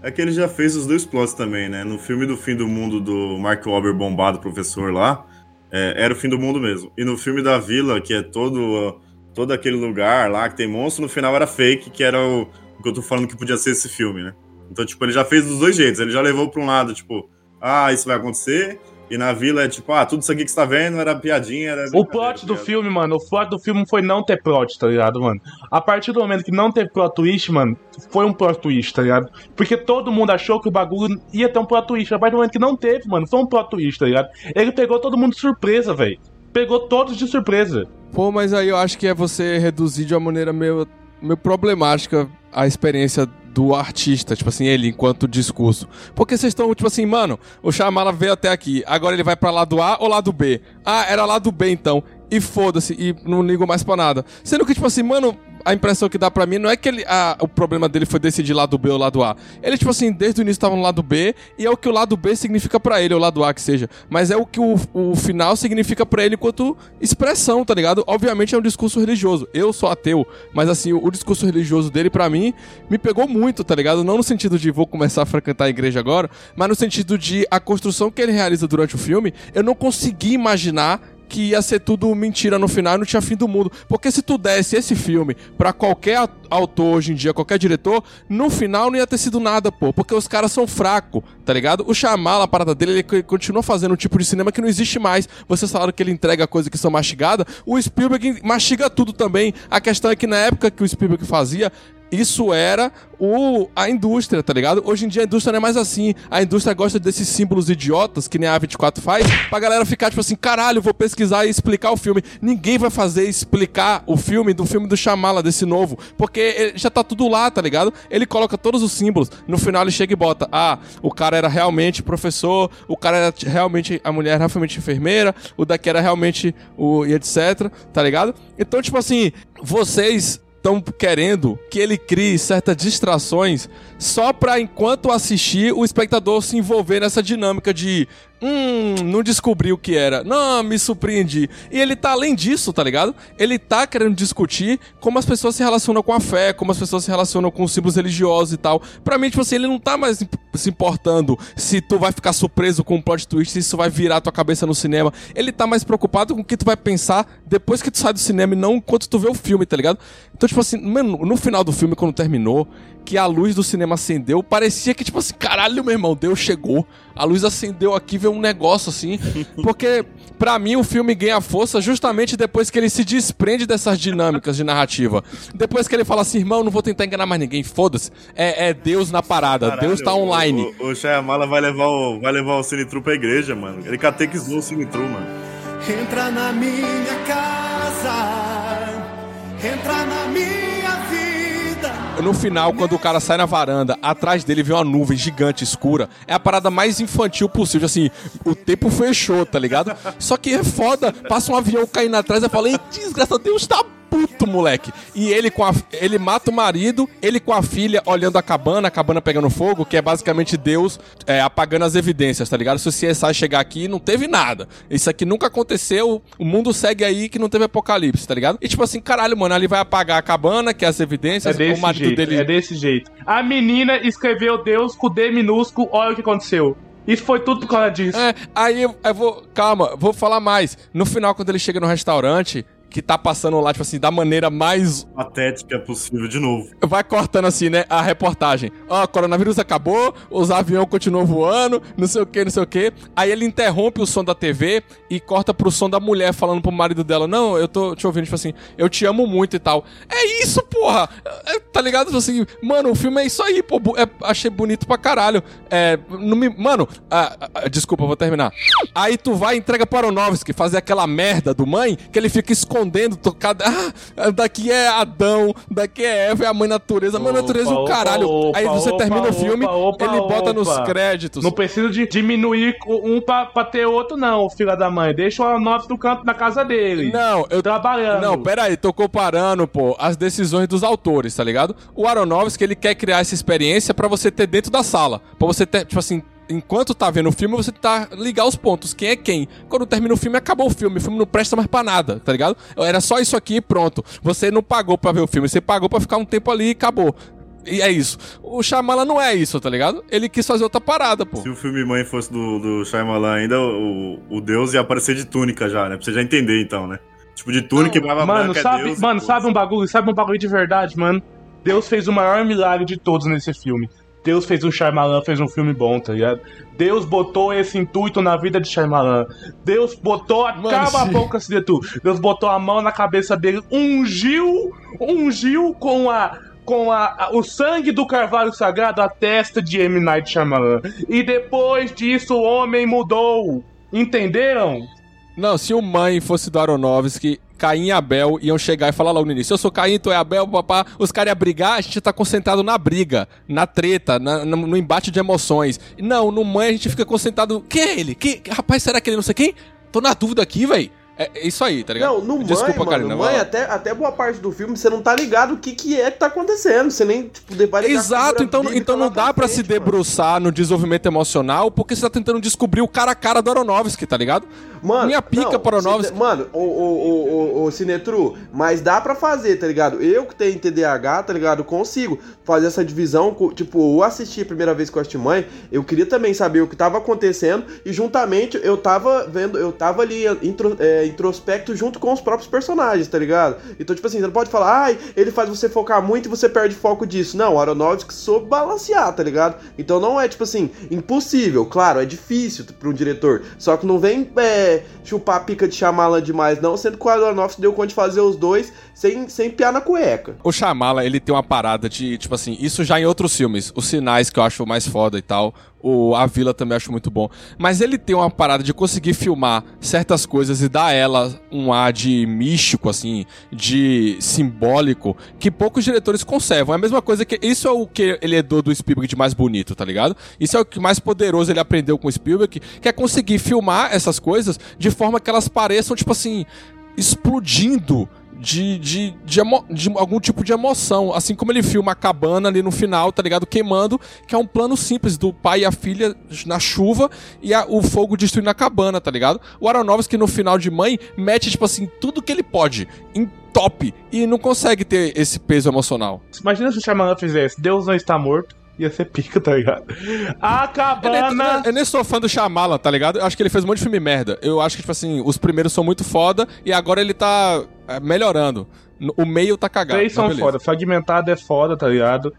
É que ele já fez os dois plots também, né? No filme do fim do mundo do Mark Wahlberg bombado, professor lá, é, era o fim do mundo mesmo. E no filme da Vila, que é todo, todo aquele lugar lá que tem monstro, no final era fake, que era o, o que eu tô falando que podia ser esse filme, né? Então, tipo, ele já fez dos dois jeitos. Ele já levou pra um lado, tipo, ah, isso vai acontecer. E na Vila é tipo, ah, tudo isso aqui que você tá vendo era piadinha, era. O plot do filme, mano, o plot do filme foi não ter plot, tá ligado, mano? A partir do momento que não teve plot twist, mano, foi um plot twist, tá ligado? Porque todo mundo achou que o bagulho ia ter um plot twist. A partir do momento que não teve, mano, foi um plot twist, tá ligado? Ele pegou todo mundo de surpresa, velho. Pegou todos de surpresa. Pô, mas aí eu acho que é você reduzir de uma maneira meio, meio problemática a experiência do artista, tipo assim, ele enquanto discurso. Porque vocês estão, tipo assim, mano, o Shyamala veio até aqui, agora ele vai pra lado A ou lado B? Ah, era lado B então. E foda-se, e não ligo mais pra nada. Sendo que, tipo assim, mano, a impressão que dá pra mim não é que ele, a- o problema dele foi decidir lado B ou lado A. Ele, tipo assim, desde o início tava no lado B, e é o que o lado B significa pra ele, ou lado A que seja. Mas é o que o, o final significa pra ele enquanto expressão, tá ligado? Obviamente é um discurso religioso. Eu sou ateu, mas assim, o, o discurso religioso dele, pra mim, me pegou muito, tá ligado? Não no sentido de vou começar a frequentar a igreja agora, mas no sentido de a construção que ele realiza durante o filme, eu não consegui imaginar que ia ser tudo mentira no final e não tinha fim do mundo. Porque se tu desse esse filme pra qualquer au- autor hoje em dia, qualquer diretor, no final não ia ter sido nada, pô. Porque os caras são fracos, tá ligado? O Shyamalan, a parada dele, ele co- continua fazendo um tipo de cinema que não existe mais. Vocês falaram que ele entrega coisas que são mastigadas. O Spielberg mastiga tudo também. A questão é que na época que o Spielberg fazia, isso era o, a indústria, tá ligado? Hoje em dia a indústria não é mais assim. A indústria gosta desses símbolos idiotas, que nem a A24 faz, pra galera ficar tipo assim, caralho, vou pesquisar e explicar o filme. Ninguém vai fazer explicar o filme do filme do Shamala, desse novo, porque já tá tudo lá, tá ligado? Ele coloca todos os símbolos. No final ele chega e bota, ah, o cara era realmente professor, o cara era realmente, a mulher era realmente enfermeira, o daqui era realmente o e etc, tá ligado? Então, tipo assim, vocês estão querendo que ele crie certas distrações só pra, enquanto assistir, o espectador se envolver nessa dinâmica de hum, não descobri o que era, não, me surpreendi. E ele tá além disso, tá ligado? Ele tá querendo discutir como as pessoas se relacionam com a fé, como as pessoas se relacionam com os símbolos religiosos e tal. Pra mim, tipo assim, ele não tá mais se importando se tu vai ficar surpreso com um plot twist, se isso vai virar tua cabeça no cinema. Ele tá mais preocupado com o que tu vai pensar depois que tu sai do cinema e não enquanto tu vê o filme, tá ligado? Então, tipo assim, mano, no final do filme, quando terminou, que a luz do cinema acendeu, parecia que, tipo assim, caralho, meu irmão, Deus chegou. A luz acendeu aqui, veio um negócio assim. Porque, pra mim, o filme ganha força justamente depois que ele se desprende dessas dinâmicas de narrativa. Depois que ele fala assim, irmão, não vou tentar enganar mais ninguém, foda-se. É, é Deus na parada, Caralho, Deus tá online. O, o, o Shyamala vai levar o, vai levar o Cine Tru pra igreja, mano. Ele catequizou o Cine Tru, mano. Entra na minha casa, entra na minha. No final, quando o cara sai na varanda, atrás dele vem uma nuvem gigante, escura. É a parada mais infantil possível. Assim, o tempo fechou, tá ligado? Só que é foda. Passa um avião caindo atrás. Eu falei, desgraça, Deus tá puto, moleque. E ele com a, ele mata o marido, ele com a filha olhando a cabana, a cabana pegando fogo, que é basicamente Deus é, apagando as evidências, tá ligado? Se o CSI chegar aqui, não teve nada. Isso aqui nunca aconteceu, o mundo segue aí que não teve apocalipse, tá ligado? E tipo assim, caralho, mano, ele vai apagar a cabana, que é as evidências, É desse o marido jeito, dele. é desse jeito. A menina escreveu Deus com D minúsculo, olha o que aconteceu. Isso foi tudo por causa disso. É, aí eu, eu vou. Calma, vou falar mais. No final, quando ele chega no restaurante, que tá passando lá, tipo assim, da maneira mais. Patética possível, de novo. Vai cortando assim, né? A reportagem. Ó, coronavírus acabou, os aviões continuam voando, não sei o que, não sei o que. Aí ele interrompe o som da TV e corta pro som da mulher falando pro marido dela: Não, eu tô te ouvindo, tipo assim, eu te amo muito e tal. É isso, porra! É, tá ligado? Tipo assim, mano, o filme é isso aí, pô. é- achei bonito pra caralho. É, não me. Mano, ah, ah, desculpa, vou terminar. Aí tu vai e entrega para o Aronofsky fazer aquela merda do mãe que ele fica escondendo, tocado. Ah, daqui é Adão, daqui é Eva, é a mãe natureza. A mãe natureza é o caralho. opa, Aí você opa, termina o filme, ele bota nos créditos. Não precisa de diminuir um pra, pra ter outro, não, filha da mãe. Deixa o Aronofsky no canto da casa dele. Não, eu Trabalhando. Não, pera aí, tô comparando, pô, as decisões dos autores, tá ligado? O Aronofsky, ele quer criar essa experiência pra você ter dentro da sala. Pra você ter, tipo assim, enquanto tá vendo o filme, você tá ligar os pontos, quem é quem. Quando termina o filme, acabou o filme, o filme não presta mais pra nada, tá ligado? Era só isso aqui e pronto. Você não pagou pra ver o filme, você pagou pra ficar um tempo ali e acabou. E é isso. O Shyamala não é isso, tá ligado? Ele quis fazer outra parada, pô. Se o filme Mãe fosse do, do Shyamalan ainda, o, o Deus ia aparecer de túnica já, né? Pra você já entender, então, né? Tipo, de túnica e barba Mano, branca é sabe, Deus. mano, sabe um bagulho, sabe um bagulho de verdade, mano? Deus fez o maior milagre de todos nesse filme. Deus fez o Shyamalan, fez um filme bom, tá ligado? Deus botou esse intuito na vida de Shyamalan. Deus botou, acaba a sim. boca se tu. Deus botou a mão na cabeça dele, ungiu, ungiu com a com a, a- o sangue do carvalho sagrado a testa de M. Night Shyamalan. E depois disso o homem mudou. Entenderam? Não, se o mãe fosse do Aronofsky, Caim e Abel iam chegar e falar logo no início: Eu sou Caim, tu é Abel, papá. Os caras iam brigar, a gente tá concentrado na briga, na treta, na- no, no embate de emoções. Não, no mãe a gente fica concentrado. Quem é ele? Que, rapaz, será que ele não sei quem? Tô na dúvida aqui, velho. É, é isso aí, tá ligado? Não, no Desculpa, mãe, Karina, mano, mãe, até, até boa parte do filme você não tá ligado o que, que é que tá acontecendo. Você nem, tipo, depois Exato, então, então não dá pra se debruçar no desenvolvimento emocional porque você tá tentando descobrir o cara a cara do Aronofsky, tá ligado? Mano, Minha pica não, para Aronofsky. Mano, o, o, o, o, Cinetru, mas dá pra fazer, tá ligado? Eu que tenho TDAH, tá ligado? Consigo fazer essa divisão. Tipo, eu assisti a primeira vez com a mãe, eu queria também saber o que tava acontecendo e juntamente eu tava vendo, eu tava ali intro, é, introspecto junto com os próprios personagens, tá ligado? Então, tipo assim, você não pode falar, ai, ele faz você focar muito e você perde foco disso. Não, Aronofsky soube balancear, tá ligado? Então não é, tipo assim, impossível. Claro, é difícil pra um diretor. Só que não vem é, chupar a pica de Shyamalan demais, não. Sendo que o Aronofsky deu conta de fazer os dois sem, sem piar na cueca. O Shyamala, ele tem uma parada de, tipo assim, isso já em outros filmes. Os Sinais, que eu acho mais foda e tal. O A Vila também acho muito bom. Mas ele tem uma parada de conseguir filmar certas coisas e dar a ela um ar de místico, assim, de simbólico, que poucos diretores conservam. É a mesma coisa que. Isso é o que ele herdou do Spielberg de mais bonito, tá ligado? Isso é o que mais poderoso ele aprendeu com o Spielberg, que é conseguir filmar essas coisas de forma que elas pareçam, tipo assim, explodindo de, de, de, emo- de algum tipo de emoção. Assim como ele filma a cabana ali no final, tá ligado? Queimando, que é um plano simples do pai e a filha na chuva e a- o fogo destruindo a cabana, tá ligado? O Aronofsky no final de Mãe mete, tipo assim, tudo que ele pode em top e não consegue ter esse peso emocional. Imagina se o Shyamalan fizesse Deus não está morto, ia ser pica, tá ligado? A Eu cabana... eu nem sou fã do Shyamala, tá ligado? Eu acho que ele fez um monte de filme merda. Eu acho que, tipo assim, os primeiros são muito foda e agora ele tá é, melhorando. O meio tá cagado. Três são foda. Fragmentado é foda, tá ligado?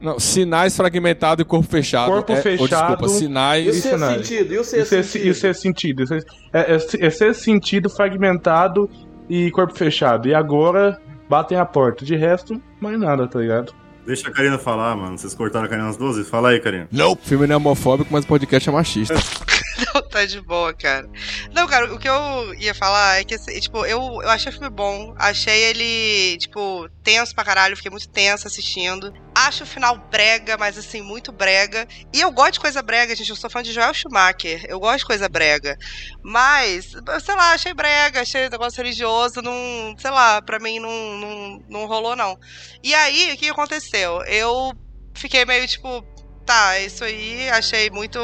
Não, sinais fragmentado e corpo fechado. Corpo é, ou, fechado. desculpa, sinais. E o sexto Sinais. sentido? Isso é, sentido? isso é sentido. Isso é, é, é, é ser sentido, fragmentado e corpo fechado. E agora batem a porta. De resto, mais nada, tá ligado? Deixa a Karina falar, mano. Vocês cortaram a Karina nas duas vezes? Fala aí, Karina. O filme não é homofóbico, mas o podcast é machista. Não, tá de boa, cara. Não, cara, o que eu ia falar é que, assim, tipo, eu, eu achei o filme bom. Achei ele, tipo, tenso pra caralho. Fiquei muito tenso assistindo. Acho o final brega, mas, assim, muito brega. E eu gosto de coisa brega, gente. Eu sou fã de Joel Schumacher. Eu gosto de coisa brega. Mas, sei lá, achei brega. Achei negócio religioso. Não, sei lá, pra mim não, não, não rolou, não. E aí, o que aconteceu? Eu fiquei meio, tipo, tá, isso aí. Achei muito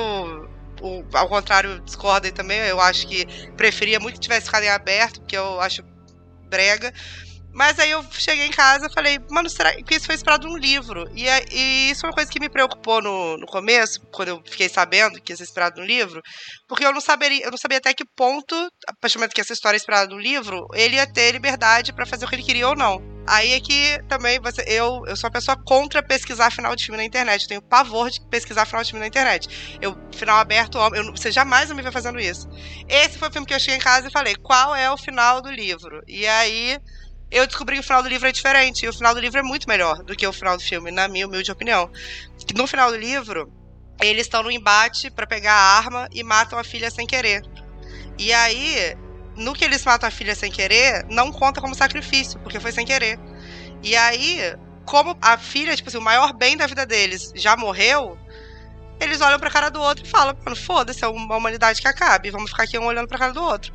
o- ao contrário, discordem também. Eu acho que preferia muito que tivesse ficado em aberto, porque eu acho brega. Mas aí eu cheguei em casa e falei, mano, será que isso foi inspirado num livro? E, e isso é uma coisa que me preocupou no, no começo, quando eu fiquei sabendo que ia ser inspirado num livro, porque eu não saberia, eu não sabia até que ponto, a partir do momento que essa história é inspirada num livro, ele ia ter liberdade pra fazer o que ele queria ou não. Aí é que também você, eu, eu sou uma pessoa contra pesquisar final de filme na internet. Eu tenho pavor de pesquisar final de filme na internet. Eu, final aberto, eu, você jamais me ver fazendo isso. Esse foi o filme que eu cheguei em casa e falei, qual é o final do livro? E aí eu descobri que o final do livro é diferente. E o final do livro é muito melhor do que o final do filme, na minha humilde opinião. No final do livro, eles estão no embate pra pegar a arma e matam a filha sem querer. E aí, no que eles matam a filha sem querer, não conta como sacrifício, porque foi sem querer. E aí, como a filha, tipo assim, o maior bem da vida deles já morreu, eles olham pra cara do outro e falam, foda-se, é uma humanidade que acabe, vamos ficar aqui um olhando pra cara do outro.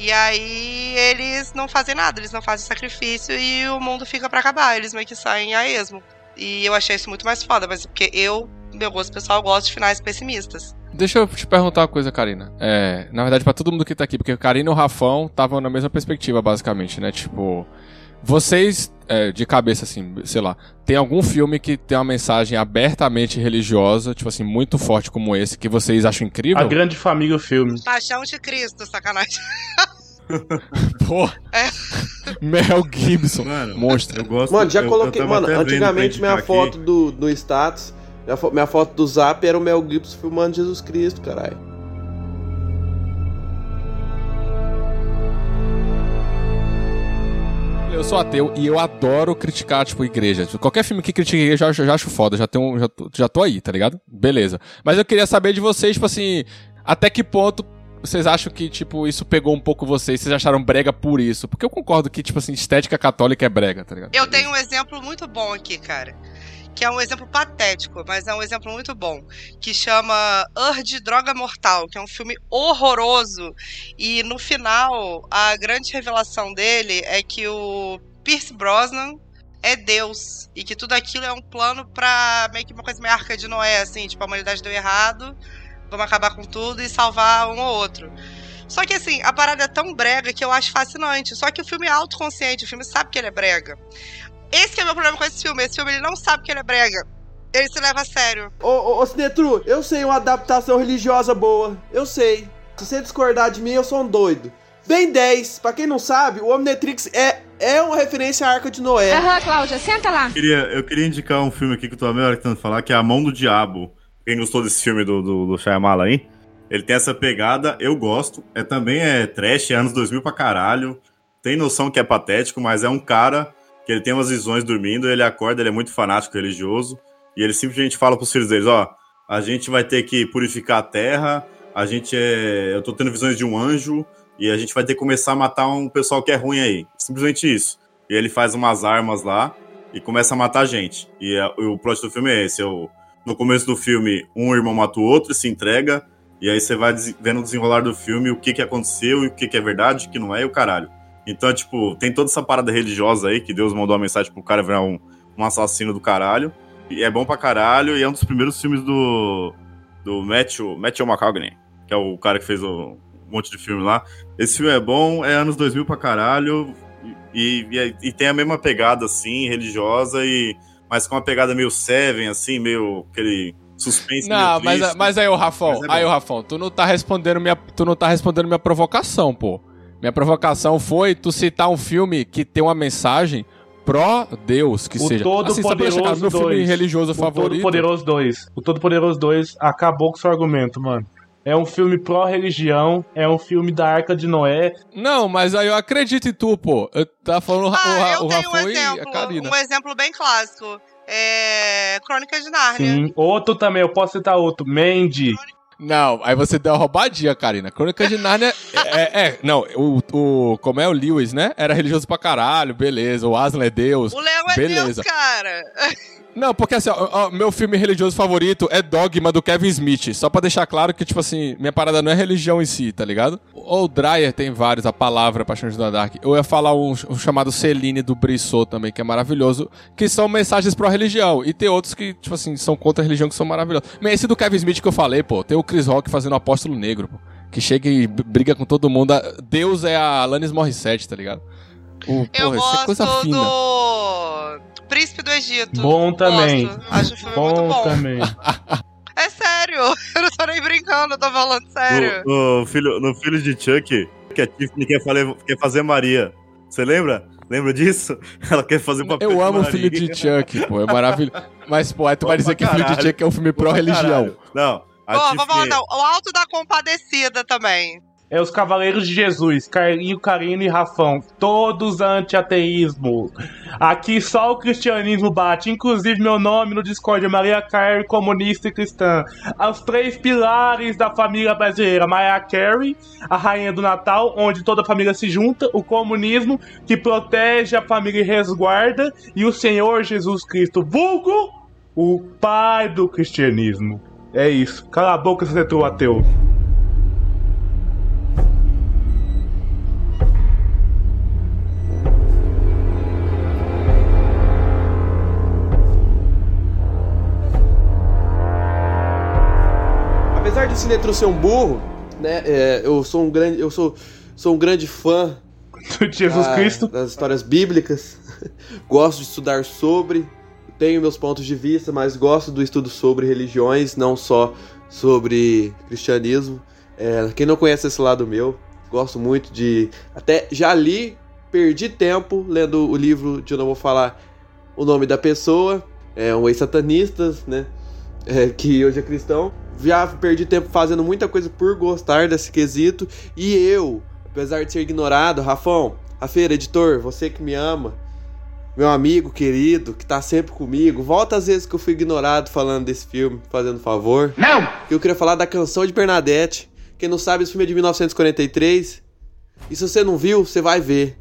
E aí eles não fazem nada, eles não fazem sacrifício e o mundo fica pra acabar, eles meio que saem a esmo. E eu achei isso muito mais foda, mas porque eu, meu gosto pessoal, gosto de finais pessimistas. Deixa eu te perguntar uma coisa, Karina. É, na verdade, pra todo mundo que tá aqui, porque Karina e o Rafão estavam na mesma perspectiva, basicamente, né? Tipo, vocês, é, de cabeça, assim, sei lá, tem algum filme que tem uma mensagem abertamente religiosa, tipo assim, muito forte como esse, que vocês acham incrível? A Grande Família, o filme. Paixão de Cristo, sacanagem. Pô, É. Mel Gibson, Mano, monstro. Eu gosto Mano, já eu- eu coloquei. tava Mano, antigamente minha foto aqui. do, do status, minha, fo- minha foto do zap era o Mel Gibson filmando Jesus Cristo, caralho. Eu sou ateu e eu adoro criticar, tipo, igreja. Qualquer filme que critique igreja, eu já, já acho foda, já, tenho, já, tô- já tô aí, tá ligado? Beleza. Mas eu queria saber de vocês, tipo assim, até que ponto vocês acham que, tipo, isso pegou um pouco vocês? Vocês acharam brega por isso? Porque eu concordo que, tipo assim, estética católica é brega, tá ligado? Eu tenho um exemplo muito bom aqui, cara. Que é um exemplo patético, mas é um exemplo muito bom. Que chama Urge Droga Mortal, que é um filme horroroso. E no final, a grande revelação dele é que o Pierce Brosnan é Deus. E que tudo aquilo é um plano pra meio que uma coisa meio arca de Noé, assim, tipo, a humanidade deu errado, vamos acabar com tudo e salvar um ou outro. Só que assim, a parada é tão brega que eu acho fascinante. Só que o filme é autoconsciente, o filme sabe que ele é brega. Esse que é o meu problema com esse filme. Esse filme ele não sabe que ele é brega. Ele se leva a sério. Ô, ô, ô Sinetru, eu sei uma adaptação religiosa boa. Eu sei. Se você discordar de mim, eu sou um doido. Bem 10. Pra quem não sabe, o Omnitrix é, é uma referência à Arca de Noé. Aham, Cláudia, senta lá. Eu queria, eu queria indicar um filme aqui que eu tô hora tentando falar, que é A Mão do Diabo. Quem gostou desse filme do, do, do Shyamala aí? Ele tem essa pegada, eu gosto. É também é trash, é anos 2000 pra caralho. Tem noção que é patético, mas é um cara que ele tem umas visões dormindo, ele acorda, ele é muito fanático religioso, e ele simplesmente fala pros filhos deles, ó, a gente vai ter que purificar a terra, a gente é... Eu tô tendo visões de um anjo, e a gente vai ter que começar a matar um pessoal que é ruim aí. Simplesmente isso. E ele faz umas armas lá e começa a matar gente. E é- o plot do filme é esse. É no começo do filme, um irmão mata o outro, se entrega, e aí você vai vendo o desenrolar do filme, o que que aconteceu, e o que que é verdade, o que não é, e o caralho. Então, tipo, tem toda essa parada religiosa aí, que Deus mandou uma mensagem pro cara virar um, um assassino do caralho. E é bom pra caralho, e é um dos primeiros filmes do, do Matthew, Matthew McConaughey, que é o cara que fez o, um monte de filme lá. Esse filme é bom, é anos 2000 pra caralho, e, e, é- e tem a mesma pegada, assim, religiosa, e mas com uma pegada meio Seven, assim, meio aquele suspense Não, mas, mas aí, o Rafão, é aí, o Rafão, tu não tá respondendo minha, tu não tá respondendo minha provocação, pô. Minha provocação foi tu citar um filme que tem uma mensagem pró-Deus, que O seja. Todo Assim, Poderoso meu filme 2. religioso o favorito. Todo Poderoso 2. O Todo Poderoso 2 acabou com seu argumento, mano. É um filme pró-religião, é um filme da Arca de Noé. Não, mas aí eu acredito em tu, pô. Eu tava falando o, Ra- o, Ah, eu o tenho um Rafão e a exemplo, Karina. um exemplo bem clássico. É Crônicas de Nárnia. Sim. Outro também, eu posso citar outro. Mandy. Não, aí você deu uma roubadinha, Karina. Crônica de Nárnia é, é, é- Não, o, o. Como é o Lewis, né? Era religioso pra caralho, beleza. O Aslan é Deus. O Léo é beleza. Deus, cara. Não, porque assim, ó, ó, meu filme religioso favorito é Dogma do Kevin Smith. Só pra deixar claro que, tipo assim, minha parada não é religião em si, tá ligado? Ou o Dreyer tem vários, a palavra Paixão de Dona Dark. Eu ia falar um, um chamado Celine do Brissot também, que é maravilhoso, que são mensagens pró-religião. E tem outros que, tipo assim, são contra a religião, que são maravilhosos. Mas esse do Kevin Smith que eu falei, pô, tem o Chris Rock fazendo o Apóstolo Negro, pô. Que chega e briga com todo mundo. Deus é a Alanis Morissette, tá ligado? O, Eu porra, isso é coisa gosto fina. do Príncipe do Egito. Bom também. Gosto. Acho o filme Bom, muito bom. também. É sério, eu não tô nem brincando, eu tô falando sério. No, no filho, no filho de Chuck, que a Tiffany quer, fale- quer fazer Maria. Você lembra? Lembra disso? Ela quer fazer papel Eu amo o filho de Chuck, pô, é maravilhoso. Mas, pô, aí tu Bom vai dizer que o filho de. Chuck é um filme pró-religião. Não, a Tiffany... vamos falar, não, o Alto da Compadecida também. É os Cavaleiros de Jesus, Carlinho, Karina e Rafão, todos anti-ateísmo. Aqui só o cristianismo bate, inclusive meu nome no Discord é Maria Carey, comunista e cristã. Os três pilares da família brasileira, Maria Carey, a rainha do Natal, onde toda a família se junta, o comunismo, que protege a família e resguarda, e o Senhor Jesus Cristo, vulgo, o pai do cristianismo. É isso. Cala a boca, seu ateu. De Sinetru ser um burro, né? é, eu sou um grande. Eu sou, sou um grande fã De Jesus da- Cristo. das histórias bíblicas. gosto de estudar sobre. Tenho meus pontos de vista, mas gosto do estudo sobre religiões, não só sobre cristianismo. É, quem não conhece esse lado meu, gosto muito de. Até já li, perdi tempo lendo o livro de eu não vou falar o nome da pessoa. É um ex-satanista, né? é, que hoje é cristão. Já perdi tempo fazendo muita coisa por gostar desse quesito. E eu, apesar de ser ignorado, Rafão, Rafeira, editor, você que me ama, meu amigo querido, que tá sempre comigo, volta às vezes que eu fui ignorado falando desse filme, fazendo favor. Não! Eu queria falar da canção de Bernadette. Quem não sabe, esse filme é de 1943. E se você não viu, você vai ver.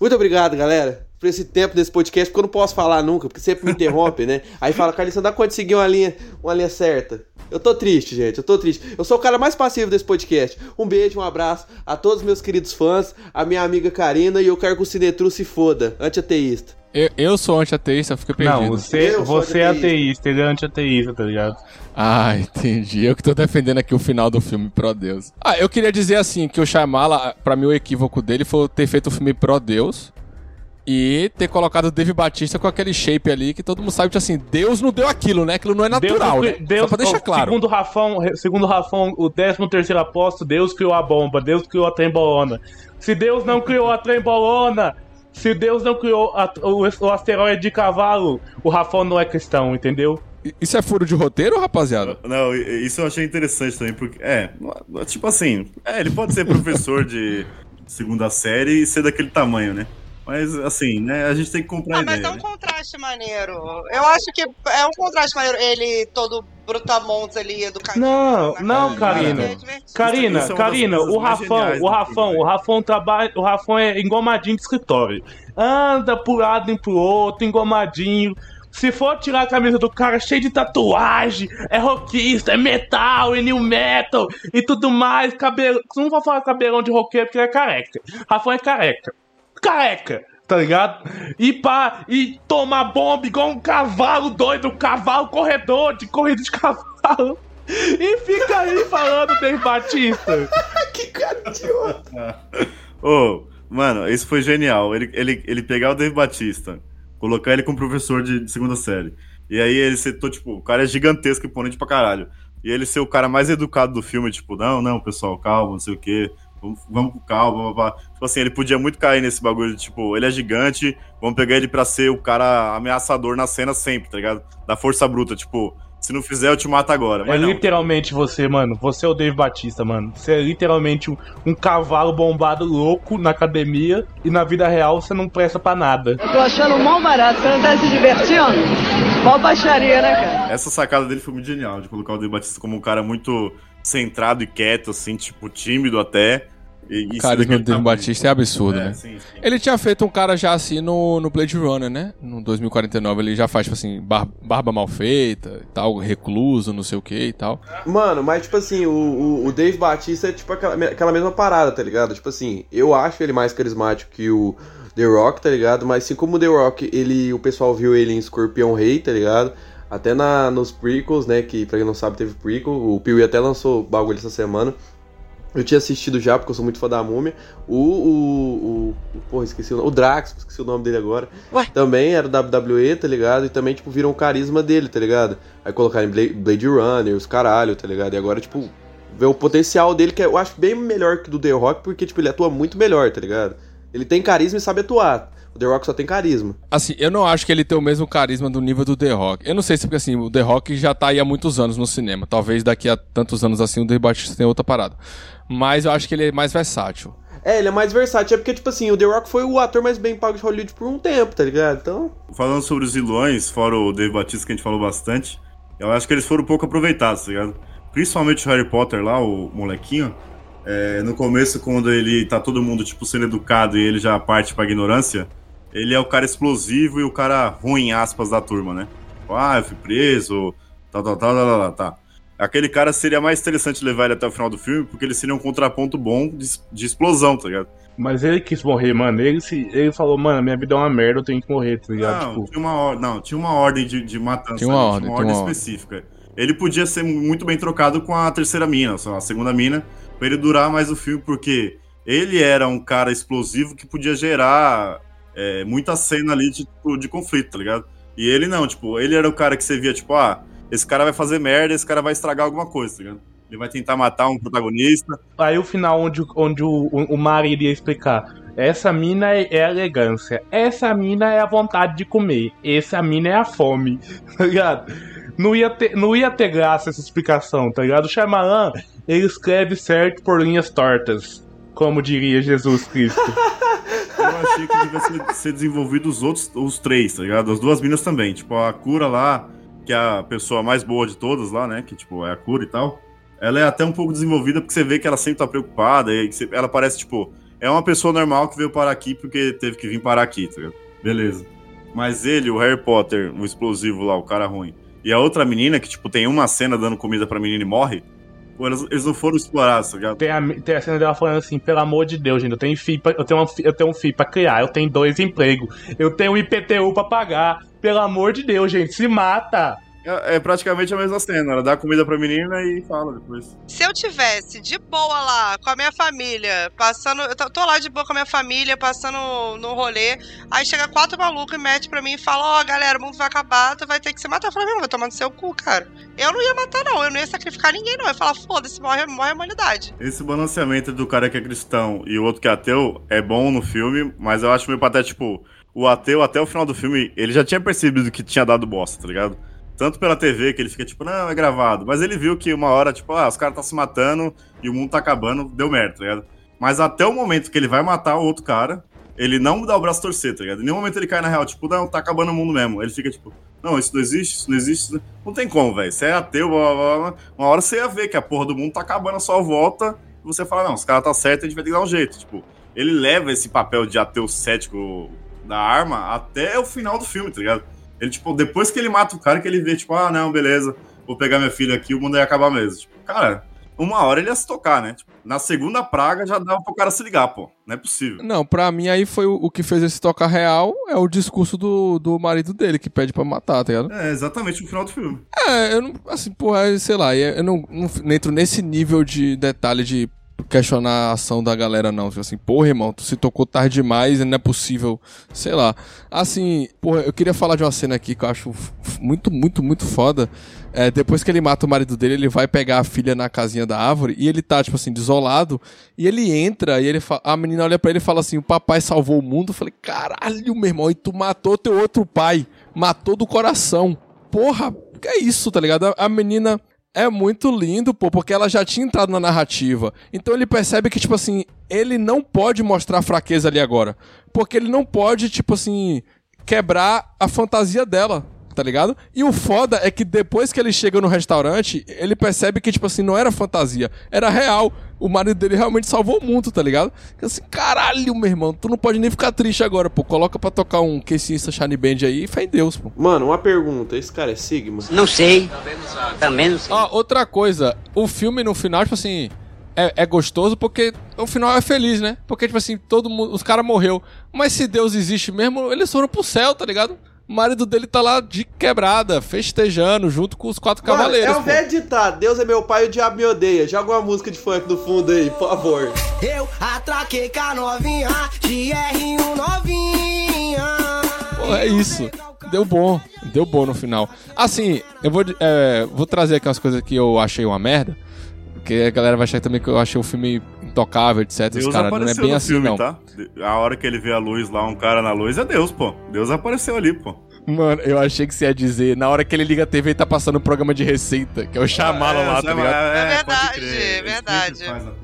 Muito obrigado, galera, por esse tempo desse podcast, porque eu não posso falar nunca, porque sempre me interrompe, né? Aí fala, Carlinhos, você não dá conta de seguir uma linha, uma linha certa. Eu tô triste, gente, eu tô triste. Eu sou o cara mais passivo desse podcast. Um beijo, um abraço a todos os meus queridos fãs, a minha amiga Karina, e eu quero que o Cinetru se foda, anti-ateísta. Eu, eu sou anti-ateísta, eu fiquei perdido. Não, você, Eu você é ateísta. ateísta, ele é anti-ateísta, tá ligado? Ah, entendi. Eu que tô defendendo aqui o final do filme Pro Deus. Ah, eu queria dizer assim, que o Shyamala, pra mim o equívoco dele foi ter feito o filme Pro Deus e ter colocado o Dave Batista com aquele shape ali que todo mundo sabe que assim, Deus não deu aquilo, né? Aquilo não é natural, Deus, né? Deus, Só pra deixar claro. Segundo o Rafão, segundo o Rafão, o 13 terceiro apóstolo, Deus criou a bomba, Deus criou a trembolona. Se Deus não criou a trembolona, se Deus não criou a- o, o asteroide de cavalo, o Rafão não é cristão, entendeu? Isso é furo de roteiro, rapaziada? Não, isso eu achei interessante também, porque, é, tipo assim, é, ele pode ser professor de segunda série e ser daquele tamanho, né? Mas, assim, né, a gente tem que comprar Ah, a mas ideia, é um né? contraste maneiro. Eu acho que é um contraste maneiro. Ele todo brutamontes ali. Não, né? não, Karina. É. Karina, é uma das Karina, o Rafão, o do Rafão, o Rafão trabalha, o Rafão é engomadinho de escritório. Anda pro lado e pro outro, engomadinho. Se for tirar a camisa do cara cheio de tatuagem, é rockista, é metal, é new metal e tudo mais, cabelo. Não vou falar cabelão de roqueiro porque ele é careca. Rafão é careca. Careca, tá ligado? E pá, e tomar bomba igual um cavalo doido, um cavalo corredor de corrida de cavalo. E fica aí falando Dave Batista. que cara idiota. Ô, mano, isso foi genial. Ele, ele, ele pegar o Dave Batista, colocar ele como professor de, de segunda série. E aí ele setou, tipo, o cara é gigantesco e imponente pra caralho. E ele ser o cara mais educado do filme, tipo, não, não, pessoal, calma, não sei o quê. Vamos, vamos com calma, blá, blá. Tipo assim, ele podia muito cair nesse bagulho, tipo, ele é gigante, vamos pegar ele pra ser o cara ameaçador na cena sempre, tá ligado? Da força bruta, tipo, se não fizer eu te mato agora. É Mas não, literalmente você, mano. Você é o Dave Batista, mano. Você é literalmente um, um cavalo bombado louco na academia e na vida real você não presta pra nada. Eu tô achando mal barato, você não tá se divertindo? Mó baixaria, né, cara? essa sacada dele foi muito genial, de colocar o Dave Batista como um cara muito centrado e quieto, assim, tipo, tímido até. E, O carisma do Dave Batista é absurdo, É, né? sim, sim. Ele tinha feito um cara já assim no, no Blade Runner, né? No 2049 ele já faz, tipo assim, bar- barba mal feita e tal, recluso, não sei o que e tal. Mano, mas tipo assim, o, o, o Dave Batista é tipo aquela, aquela mesma parada, tá ligado? Tipo assim, eu acho ele mais carismático que o The Rock, tá ligado? Mas assim como o The Rock, ele, o pessoal viu ele em Escorpião Rei, tá ligado? Até na, nos prequels, né? Que pra quem não sabe teve prequel. O Piuí até lançou bagulho essa semana. Eu tinha assistido já, porque eu sou muito fã da múmia. O. O. o, o porra, esqueci o nome. O Drax, esqueci o nome dele agora. Também era WWE, tá ligado? E também, tipo, viram o carisma dele, tá ligado? Aí colocaram em Blade, Blade Runner, os caralho, tá ligado? E agora, tipo, ver o potencial dele, que eu acho bem melhor que do The Rock, porque, tipo, ele atua muito melhor, tá ligado? Ele tem carisma e sabe atuar. O The Rock só tem carisma. Assim, eu não acho que ele tem o mesmo carisma do nível do The Rock. Eu não sei se porque assim, o The Rock já tá aí há muitos anos no cinema. Talvez daqui a tantos anos assim o The Batista tenha outra parada. Mas eu acho que ele é mais versátil. É, ele é mais versátil. É porque, tipo assim, o The Rock foi o ator mais bem pago de Hollywood por um tempo, tá ligado? Então. Falando sobre os vilões, fora o Dave Batista que a gente falou bastante, eu acho que eles foram pouco aproveitados, tá ligado? Principalmente o Harry Potter lá, o molequinho. é, no começo, quando ele tá todo mundo, tipo, sendo educado e ele já parte pra ignorância, ele é o cara explosivo e o cara ruim, aspas, da turma, né? Ah, eu fui preso, tal, tal, tal, tal, tal, tal. Aquele cara seria mais interessante levar ele até o final do filme, porque ele seria um contraponto bom de, de explosão, tá ligado? Mas ele quis morrer, mano. Ele, se, ele falou, mano, minha vida é uma merda, eu tenho que morrer, tá ligado? Não, Tipo, tinha uma, or- não, tinha uma ordem de, de matança. Tinha uma ali, ordem, tinha uma ordem. específica. Ele podia ser muito bem trocado com a terceira mina, só a segunda mina, pra ele durar mais o filme, porque ele era um cara explosivo que podia gerar é, muita cena ali de, tipo, de conflito, tá ligado? E ele não, tipo, ele era o cara que você via, tipo, ah, esse cara vai fazer merda, esse cara vai estragar alguma coisa, tá ligado? Ele vai tentar matar um protagonista. Aí o final onde, onde o, o, o marido ia explicar. Essa mina é, é a elegância. Essa mina é a vontade de comer. Essa mina é a fome. Tá ligado? Não ia ter, não ia ter graça essa explicação, tá ligado? O Shyamalan, ele escreve certo por linhas tortas. Como diria Jesus Cristo. Eu achei que devia ser, ser desenvolvido os outros, os três, tá ligado? As duas minas também. Tipo, a cura lá, que é a pessoa mais boa de todas lá, né? Que, tipo, é a cura e tal. Ela é até um pouco desenvolvida porque você vê que ela sempre tá preocupada. E ela parece, tipo, é uma pessoa normal que veio parar aqui porque teve que vir parar aqui, tá ligado? Beleza. Mas ele, o Harry Potter, o explosivo lá, o cara ruim. E a outra menina, que, tipo, tem uma cena dando comida pra menina e morre. Pô, eles, não foram explorados, tá ligado? Tem a, tem a cena dela falando assim, pelo amor de Deus, gente, eu tenho filho pra, eu, tenho uma, eu tenho um filho pra criar, eu tenho dois empregos, eu tenho IPTU pra pagar. Pelo amor de Deus, gente, se mata! É, é praticamente a mesma cena. Ela dá comida pra menina e fala depois. Se eu tivesse de boa lá com a minha família, passando. Eu tô lá de boa com a minha família, passando no rolê. Aí chega quatro malucos e mete pra mim e fala: Ó, galera, o mundo vai acabar, tu vai ter que se matar. Eu falei: Meu, vai tomar no seu cu, cara. Eu não ia matar, não. Eu não ia sacrificar ninguém, não. Eu ia falar: Foda-se, morre, morre a humanidade. Esse balanceamento do cara que é cristão e o outro que é ateu é bom no filme, mas eu acho meio patético, tipo, o ateu até o final do filme, ele já tinha percebido que tinha dado bosta, tá ligado? Tanto pela TV, que ele fica tipo, não, é gravado. Mas ele viu que uma hora, tipo, ah, os caras tá se matando e o mundo tá acabando, deu merda, tá ligado? Mas até o momento que ele vai matar o outro cara, ele não dá o braço a torcer, tá ligado? Em nenhum momento ele cai na real, tipo, não, tá acabando o mundo mesmo. Ele fica tipo, não, isso não existe, isso não existe. isso não- Não tem como, velho. Você é ateu, blá, blá, blá. uma hora você ia ver que a porra do mundo tá acabando a sua volta e você fala, não, os caras tá certo, a gente vai ter que dar um jeito. Tipo, ele leva esse papel de ateu cético da arma até o final do filme, tá ligado? Ele, tipo, depois que ele mata o cara, que ele vê, tipo, ah, não, beleza, vou pegar minha filha aqui, o mundo ia acabar mesmo. Tipo, cara, uma hora ele ia se tocar, né? Tipo, na segunda praga já dava pro cara se ligar, pô. Não é possível. Não, pra mim aí foi o, o que fez esse tocar real é o discurso do, do marido dele, que pede pra matar, tá ligado? É, exatamente no final do filme. É, eu não, assim, porra, sei lá, eu não, não entro nesse nível de detalhe de questionar a ação da galera, não. Tipo assim, porra, irmão, tu se tocou tarde demais, não é possível. Sei lá. Assim, porra, eu queria falar de uma cena aqui que eu acho muito, muito, muito foda. É, depois que ele mata o marido dele, ele vai pegar a filha na casinha da árvore e ele tá, tipo assim, desolado. E ele entra e ele a menina olha pra ele e fala assim: O papai salvou o mundo. Eu falei, caralho, meu irmão, e tu matou teu outro pai. Matou do coração. Porra, que é isso, tá ligado? A menina é muito lindo, pô, porque ela já tinha entrado na narrativa. Então ele percebe que, tipo assim, ele não pode mostrar fraqueza ali agora. Porque ele não pode, tipo assim, quebrar a fantasia dela, tá ligado? E o foda é que depois que ele chega no restaurante, ele percebe que, tipo assim, não era fantasia, era real. O marido dele realmente salvou o mundo, tá ligado? Fica Assim, caralho, meu irmão, tu não pode nem ficar triste agora, pô. Coloca pra tocar um Casey Shine Band aí e fé em Deus, pô. Mano, uma pergunta, esse cara é Sigma? Não sei. Também não sei. Ó, outra coisa, o filme no final, tipo assim, é, é gostoso porque o final é feliz, né? Porque, tipo assim, todo mundo, os caras morreu. Mas se Deus existe mesmo, eles foram pro céu, tá ligado? O marido dele tá lá de quebrada, festejando, junto com os quatro Mano, cavaleiros. é um velho ditado, Deus é meu pai e o diabo me odeia. Joga uma música de funk no fundo aí, por favor. Eu atraquei com a novinha, GR1 novinha. Pô, é isso. Deu bom. Deu bom no final. Assim, eu vou, é, vou trazer aqui umas coisas que eu achei uma merda. Porque a galera vai achar também que eu achei o filme intocável, etc. Deus cara, não é apareceu bem no assim, filme, não. tá? A hora que ele vê a luz lá, um cara na luz, é Deus, pô. Deus apareceu ali, pô. Mano, eu achei que você ia dizer, na hora que ele liga a TV e tá passando um programa de receita, que é o chamalo lá, tá ligado? É verdade, é verdade.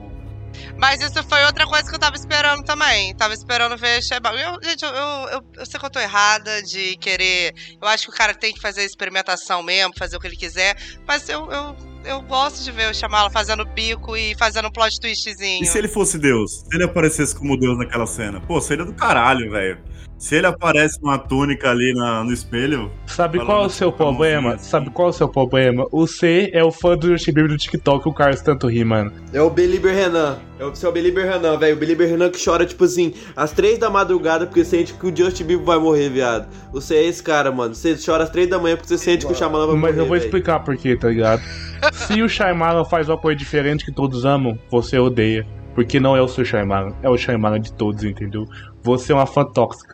Mas isso foi outra coisa que eu tava esperando também. Tava esperando ver Sheba. Eu, gente, eu, eu, eu, sei que eu tô errada de querer. Eu acho que o cara tem que fazer experimentação mesmo, fazer o que ele quiser. Mas eu, eu, eu gosto de ver o Shyamalan fazendo bico e fazendo um plot twistzinho. E se ele fosse Deus? Se ele aparecesse como Deus naquela cena? Pô, seria do caralho, velho. Se ele aparece numa túnica ali na- no espelho. Sabe qual é o assim, seu com mãozinha problema? Sabe qual é o seu problema? O C é o fã do Justin Bieber do TikTok, o Carlos tanto ri, mano. É o Belieber Renan. É o seu Belieber Renan, velho. O Belieber Renan que chora, tipo assim, às três da madrugada porque sente que o Justin Bieber vai morrer, viado. Você é esse cara, mano. Você chora às três da manhã porque você sente que o Shyamalan vai Mas morrer, eu vou velho. explicar por quê, tá ligado? Se o Shyamalan faz uma coisa diferente que todos amam, você odeia. Porque não é o seu Shyamalan, é o Shyamalan de todos, entendeu? Você é uma fã tóxica.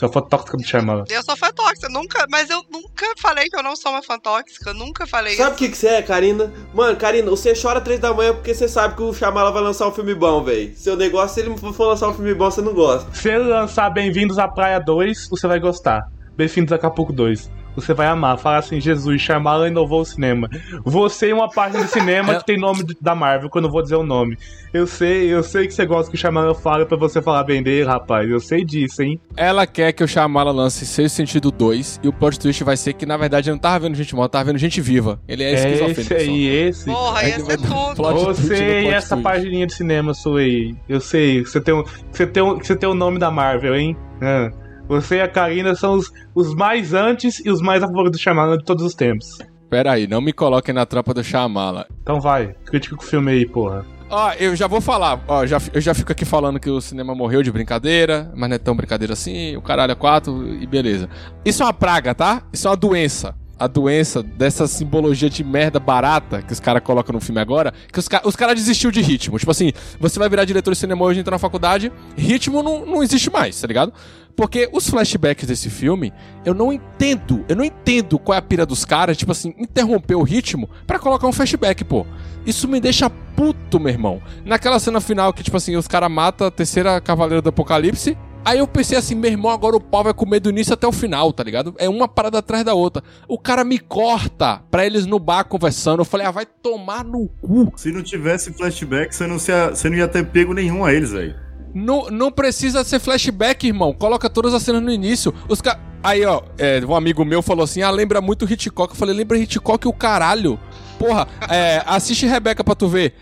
Você uma fã tóxica do Shyamalan. Eu sou fã tóxica, nunca, mas eu nunca falei que eu não sou uma fã tóxica, nunca falei Sabe o que, que você é, Karina? Mano, Karina, você chora três da manhã porque você sabe que o Shyamalan vai lançar um filme bom, velho. Seu negócio, se ele for lançar um filme bom, você não gosta. Se ele lançar Bem-vindos à Praia 2, você vai gostar. Bem-vindos a Acapulco 2. Você vai amar. Falar assim, Jesus, Shyamalan inovou o cinema. Você é uma página de cinema que tem nome da Marvel, que eu não vou dizer o nome. Eu sei, eu sei que você gosta que o Shyamalan fala pra você falar bem dele, rapaz. Eu sei disso, hein? Ela quer que o Shyamalan lance Sexto Sentido 2 e o plot twist vai ser que, na verdade, ele não tava vendo gente morta, tava vendo gente viva. Ele é, É esquizofrênico. esse aí, esse. Porra, ia ser tudo. Plot twist Você e essa twist. pagininha de cinema sua aí. Eu sei, você tem, um, você tem, um, você tem o nome da Marvel, hein? Ah. Você e a Karina são os, os mais antes e os mais a favor do Shyamalan de todos os tempos. Pera aí, não me coloquem na tropa do Shyamalan. Então vai, critica o filme aí, porra. Ó, eu já vou falar, ó, já, eu já fico aqui falando que o cinema morreu de brincadeira, mas não é tão brincadeira assim, o caralho é quatro e beleza. Isso é uma praga, tá? Isso é uma doença. A doença dessa simbologia de merda barata que os caras colocam no filme agora, que os, ca os caras desistiu de ritmo. Tipo assim, você vai virar diretor de cinema hoje, entrar na faculdade, ritmo não, não existe mais, tá ligado? Porque os flashbacks desse filme, eu não entendo, eu não entendo qual é a pira dos caras, tipo assim, interromper o ritmo pra colocar um flashback, pô. Isso me deixa puto, meu irmão. Naquela cena final que, tipo assim, os caras matam a terceira Cavaleira do Apocalipse. Aí eu pensei assim, meu irmão, agora o pau vai comer do início até o final, tá ligado? É uma parada atrás da outra. O cara me corta pra eles no bar conversando. Eu falei, ah, vai tomar no cu. Se não tivesse flashback, você não, se- você não ia ter pego nenhum a eles, velho. Não, não precisa ser flashback, irmão. Coloca todas as cenas no início. Os ca... Aí, ó, é, um amigo meu falou assim: ah, lembra muito Hitchcock. Eu falei, lembra Hitchcock o caralho. Porra, é, assiste Rebeca pra tu ver.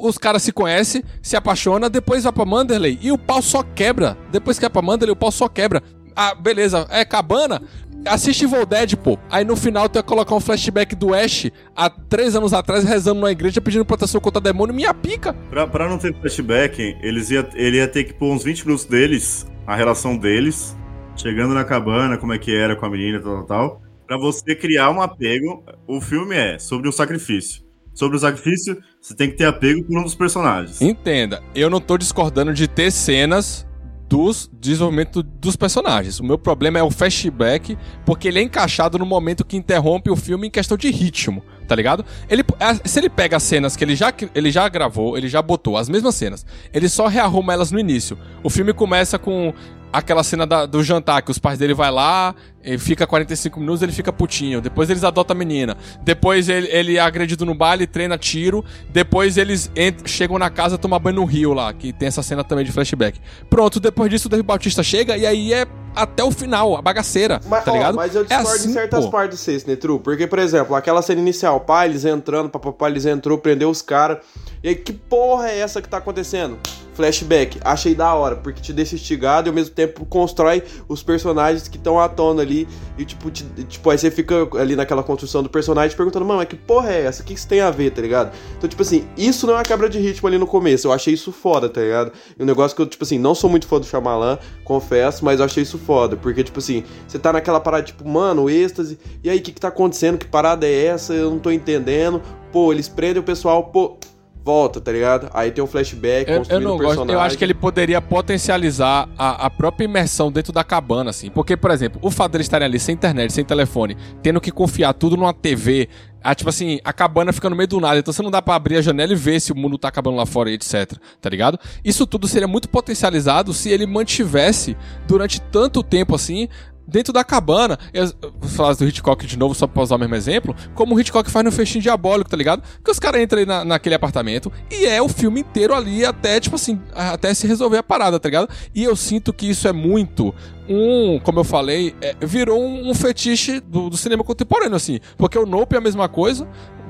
Os caras se conhecem, se apaixonam, depois vai pra Manderley e o pau só quebra. Depois que é pra Manderley, o pau só quebra. Ah, beleza, é cabana? Assiste Evil Dead, pô. Aí no final tu ia colocar um flashback do Ash há três anos atrás rezando na igreja pedindo proteção contra demônio. Minha pica. Pra, pra não ter flashback, eles ia, ele ia ter que pôr uns 20 minutos deles, a relação deles, chegando na cabana, como é que era com a menina, tal, tal, tal. Pra você criar um apego. O filme é sobre o sacrifício. Sobre o sacrifício, Você tem que ter apego por um dos personagens. Entenda, eu não tô discordando de ter cenas dos desenvolvimento dos personagens. O meu problema é o flashback, porque ele é encaixado no momento que interrompe o filme em questão de ritmo, tá ligado? Ele, se ele pega as cenas que ele já, ele já gravou, ele já botou as mesmas cenas, ele só rearruma elas no início. O filme começa com aquela cena da- do jantar, que os pais dele vai lá, e fica 45 minutos, ele fica putinho. Depois eles adotam a menina. Depois ele, ele é agredido no baile, treina tiro. Depois eles chegam na casa tomar banho no rio lá, que tem essa cena também de flashback. Pronto, depois disso o Dave Bautista chega e aí é até o final, a bagaceira, Mas, tá ó, ligado? mas eu é discordo assim, em certas pô. partes de vocês, Netru. Porque, por exemplo, aquela cena inicial, pai, eles entrando, papapá, eles entrou, prendeu os caras. E aí, que porra é essa que tá acontecendo? Flashback. Achei da hora, porque te deixa instigado e ao mesmo tempo constrói os personagens que estão à tona ali. E tipo, te- tipo, aí você fica ali naquela construção do personagem perguntando, mano, mas que porra é essa? O que isso tem a ver, tá ligado? Então, tipo assim, isso não é uma quebra de ritmo ali no começo. Eu achei isso foda, tá ligado? E um negócio que eu, tipo assim, não sou muito fã do Shyamalan, confesso, mas eu achei isso foda. Porque, tipo assim, você tá naquela parada, tipo, mano, êxtase. E aí, o que que tá acontecendo? Que parada é essa? Eu não tô entendendo. Pô, eles prendem o pessoal, pô, volta, tá ligado? Aí tem um flashback, Eu, eu construindo não o gosto. personagem. Eu acho que ele poderia potencializar a, a própria imersão dentro da cabana, assim. Porque, por exemplo, o fato deles estarem ali sem internet, sem telefone, tendo que confiar tudo numa TV. Ah, tipo assim, a cabana fica no meio do nada, então você não dá pra abrir a janela e ver se o mundo tá acabando lá fora e etc, tá ligado? Isso tudo seria muito potencializado se ele mantivesse durante tanto tempo assim dentro da cabana, eu falar do Hitchcock de novo, só pra usar o mesmo exemplo, como o Hitchcock faz no Festim Diabólico, tá ligado? Que os caras entram aí na, naquele apartamento e é o filme inteiro ali até, tipo assim, até se resolver a parada, tá ligado? E eu sinto que isso é muito um, como eu falei, é, virou um, um fetiche do, do cinema contemporâneo, assim. Porque o Nope é a mesma coisa,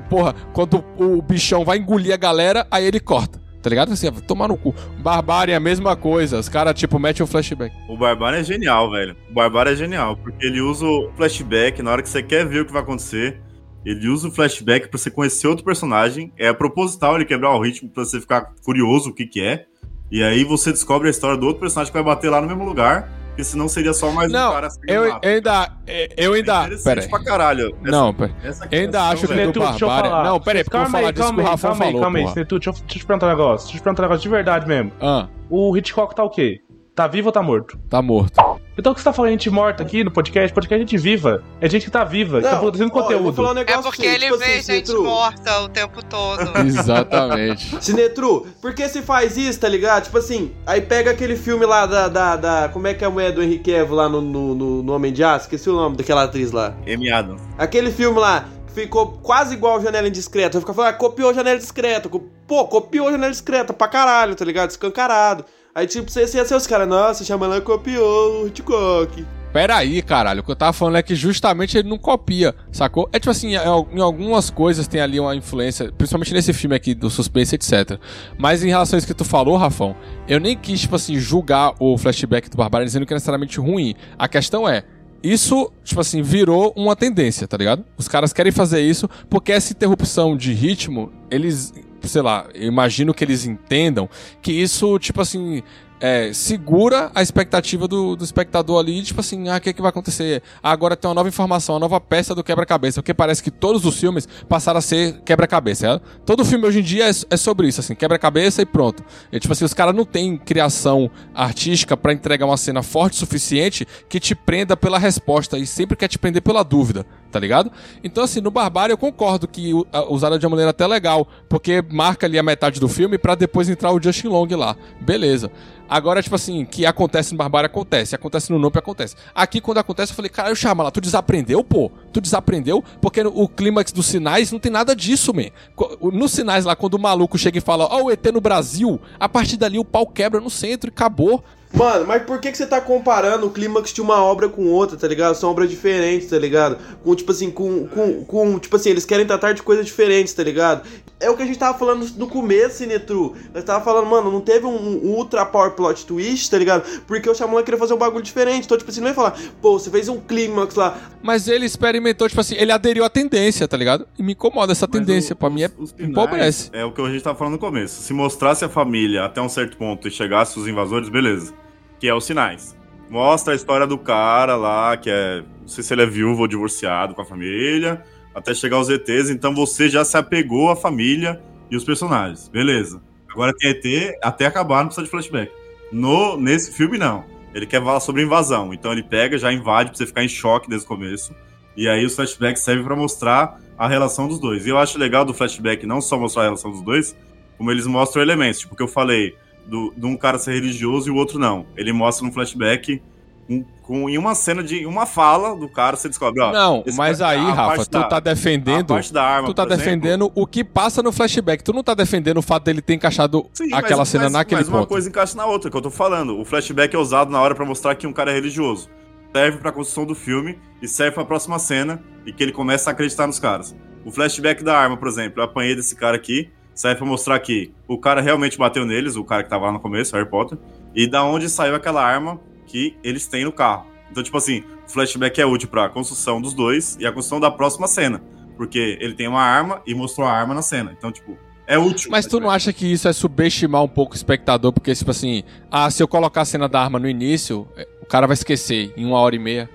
porra, quando o bichão vai engolir a galera, aí ele corta. Tá ligado? Assim, vai tomar no cu. Barbárie é a mesma coisa. Os caras, tipo, metem um flashback. O Barbário é genial, velho. O Barbário é genial, porque ele usa o flashback na hora que você quer ver o que vai acontecer. Ele usa o flashback pra você conhecer outro personagem. É proposital ele quebrar o ritmo pra você ficar curioso o que que é. E aí você descobre a história do outro personagem que vai bater lá no mesmo lugar. Porque senão seria só mais Não, um cara assim. eu, eu ainda. Eu ainda. Pera aí. pra caralho. Não, pera. essa Eu ainda acho que o do falar. Não, pera aí, porque eu vou Calma falar aí, disso que calma o aí, Rafa calma aí, falou. calma aí, eu- deixa eu te perguntar um negócio. Deixa eu te perguntar um negócio de verdade mesmo. Ah, O Hitchcock tá o quê? Tá vivo ou tá morto? tá morto. Então o que você tá falando de gente morta aqui no podcast? Podcast é gente viva. É gente que tá viva, que tá produzindo ó, eu vou conteúdo. um É porque você, ele tipo vê assim, gente Sinetru. morta o tempo todo. Exatamente. Sinetru, por que se faz isso, tá ligado? Tipo assim, aí pega aquele filme lá da. da, da- como é que é a mulher do Henrique Evo lá no, no, no, no Homem de Aço? Esqueci o nome daquela atriz lá. Amy Adams. Aquele filme lá que ficou quase igual Janela Indiscreta. Eu ficava falando, ah, copiou Janela Discreta. Pô, copiou Janela Discreta pra caralho, tá ligado? Escancarado. Aí, tipo, você ia ser os caras, nossa, Shyamalan copiou o Hitchcock. Pera aí, caralho. O que eu tava falando é que justamente ele não copia, sacou? É tipo assim, é- em algumas coisas tem ali uma influência, principalmente nesse filme aqui do suspense, etc. Mas em relação a isso que tu falou, Rafão, eu nem quis, tipo assim, julgar o flashback do Barbário dizendo que é necessariamente ruim. A questão é, isso, tipo assim, virou uma tendência, tá ligado? Os caras querem fazer isso porque essa interrupção de ritmo, eles, sei lá, eu imagino que eles entendam que isso, tipo assim, é, segura a expectativa do, do espectador ali, tipo assim, ah, o que, é que vai acontecer? Ah, agora tem uma nova informação, uma nova peça do quebra-cabeça, porque parece que todos os filmes passaram a ser quebra-cabeça. é? Todo filme hoje em dia é, é sobre isso, assim, quebra-cabeça e pronto. É, tipo assim, os caras não têm criação artística pra entregar uma cena forte o suficiente que te prenda pela resposta e sempre quer te prender pela dúvida, tá ligado? Então, assim, no Barbário eu concordo que usaram de uma maneira até legal, porque marca ali a metade do filme pra depois entrar o Justin Long lá. Beleza. Agora, tipo assim, que acontece no Barbário, acontece. Acontece no Nope, acontece. Aqui, quando acontece, eu falei, caralho, chama lá, tu desaprendeu, pô? Tu desaprendeu? Porque o clímax dos sinais não tem nada disso, man. Nos sinais lá, quando o maluco chega e fala, ó, o ET no Brasil, a partir dali o pau quebra no centro e acabou. Mano, mas por que, que você tá comparando o clímax de uma obra com outra, tá ligado? São obras diferentes, tá ligado? Com, tipo assim, com, com, com. Tipo assim, eles querem tratar de coisas diferentes, tá ligado? É o que a gente tava falando no começo, Sinetru. Nós tava falando, mano, não teve um, um ultra power plot twist, tá ligado? Porque o Shyamalan queria fazer um bagulho diferente. Então, tipo assim, não ia falar, pô, você fez um clímax lá. Mas ele experimentou, tipo assim, ele aderiu à tendência, tá ligado? E me incomoda essa tendência, pra mim é empobrece. É o que a gente tava falando no começo. Se mostrasse a família até um certo ponto e chegasse os invasores, beleza. Que é os sinais. Mostra a história do cara lá, que é. Não sei se ele é viúvo ou divorciado com a família. Até chegar aos ETs. Então você já se apegou à família e os personagens. Beleza. Agora tem ET, até acabar, não precisa de flashback. No, nesse filme, não. Ele quer falar sobre invasão. Então ele pega, já invade pra você ficar em choque desde o começo. E aí os flashbacks servem pra mostrar a relação dos dois. E eu acho legal do flashback não só mostrar a relação dos dois, como eles mostram elementos. Tipo, que eu falei, do, de um cara ser religioso e o outro não. Ele mostra no flashback com, com, em uma cena de uma fala do cara, você descobre, ó. Não, mas cara- aí, Rafa, tu da- tá defendendo. a parte da arma, tu tá por exemplo. defendendo o que passa no flashback. Tu não tá defendendo o fato dele ter encaixado Sim, aquela mas- cena mas- naquele mas uma ponto. coisa encaixa na outra, que eu tô falando. O flashback é usado na hora pra mostrar que um cara é religioso. Serve pra construção do filme e serve pra próxima cena e que ele começa a acreditar nos caras. O flashback da arma, por exemplo, eu apanhei desse cara aqui, serve pra mostrar que o cara realmente bateu neles, o cara que tava lá no começo, Harry Potter, e da onde saiu aquela arma que eles têm no carro. Então, tipo assim, o flashback é útil pra construção dos dois e a construção da próxima cena. Porque ele tem uma arma e mostrou a arma na cena. Então, tipo, é útil. Mas tu não acha que isso é subestimar um pouco o espectador? Porque, tipo assim, ah, se eu colocar a cena da arma no início, é, o cara vai esquecer em uma hora e meia,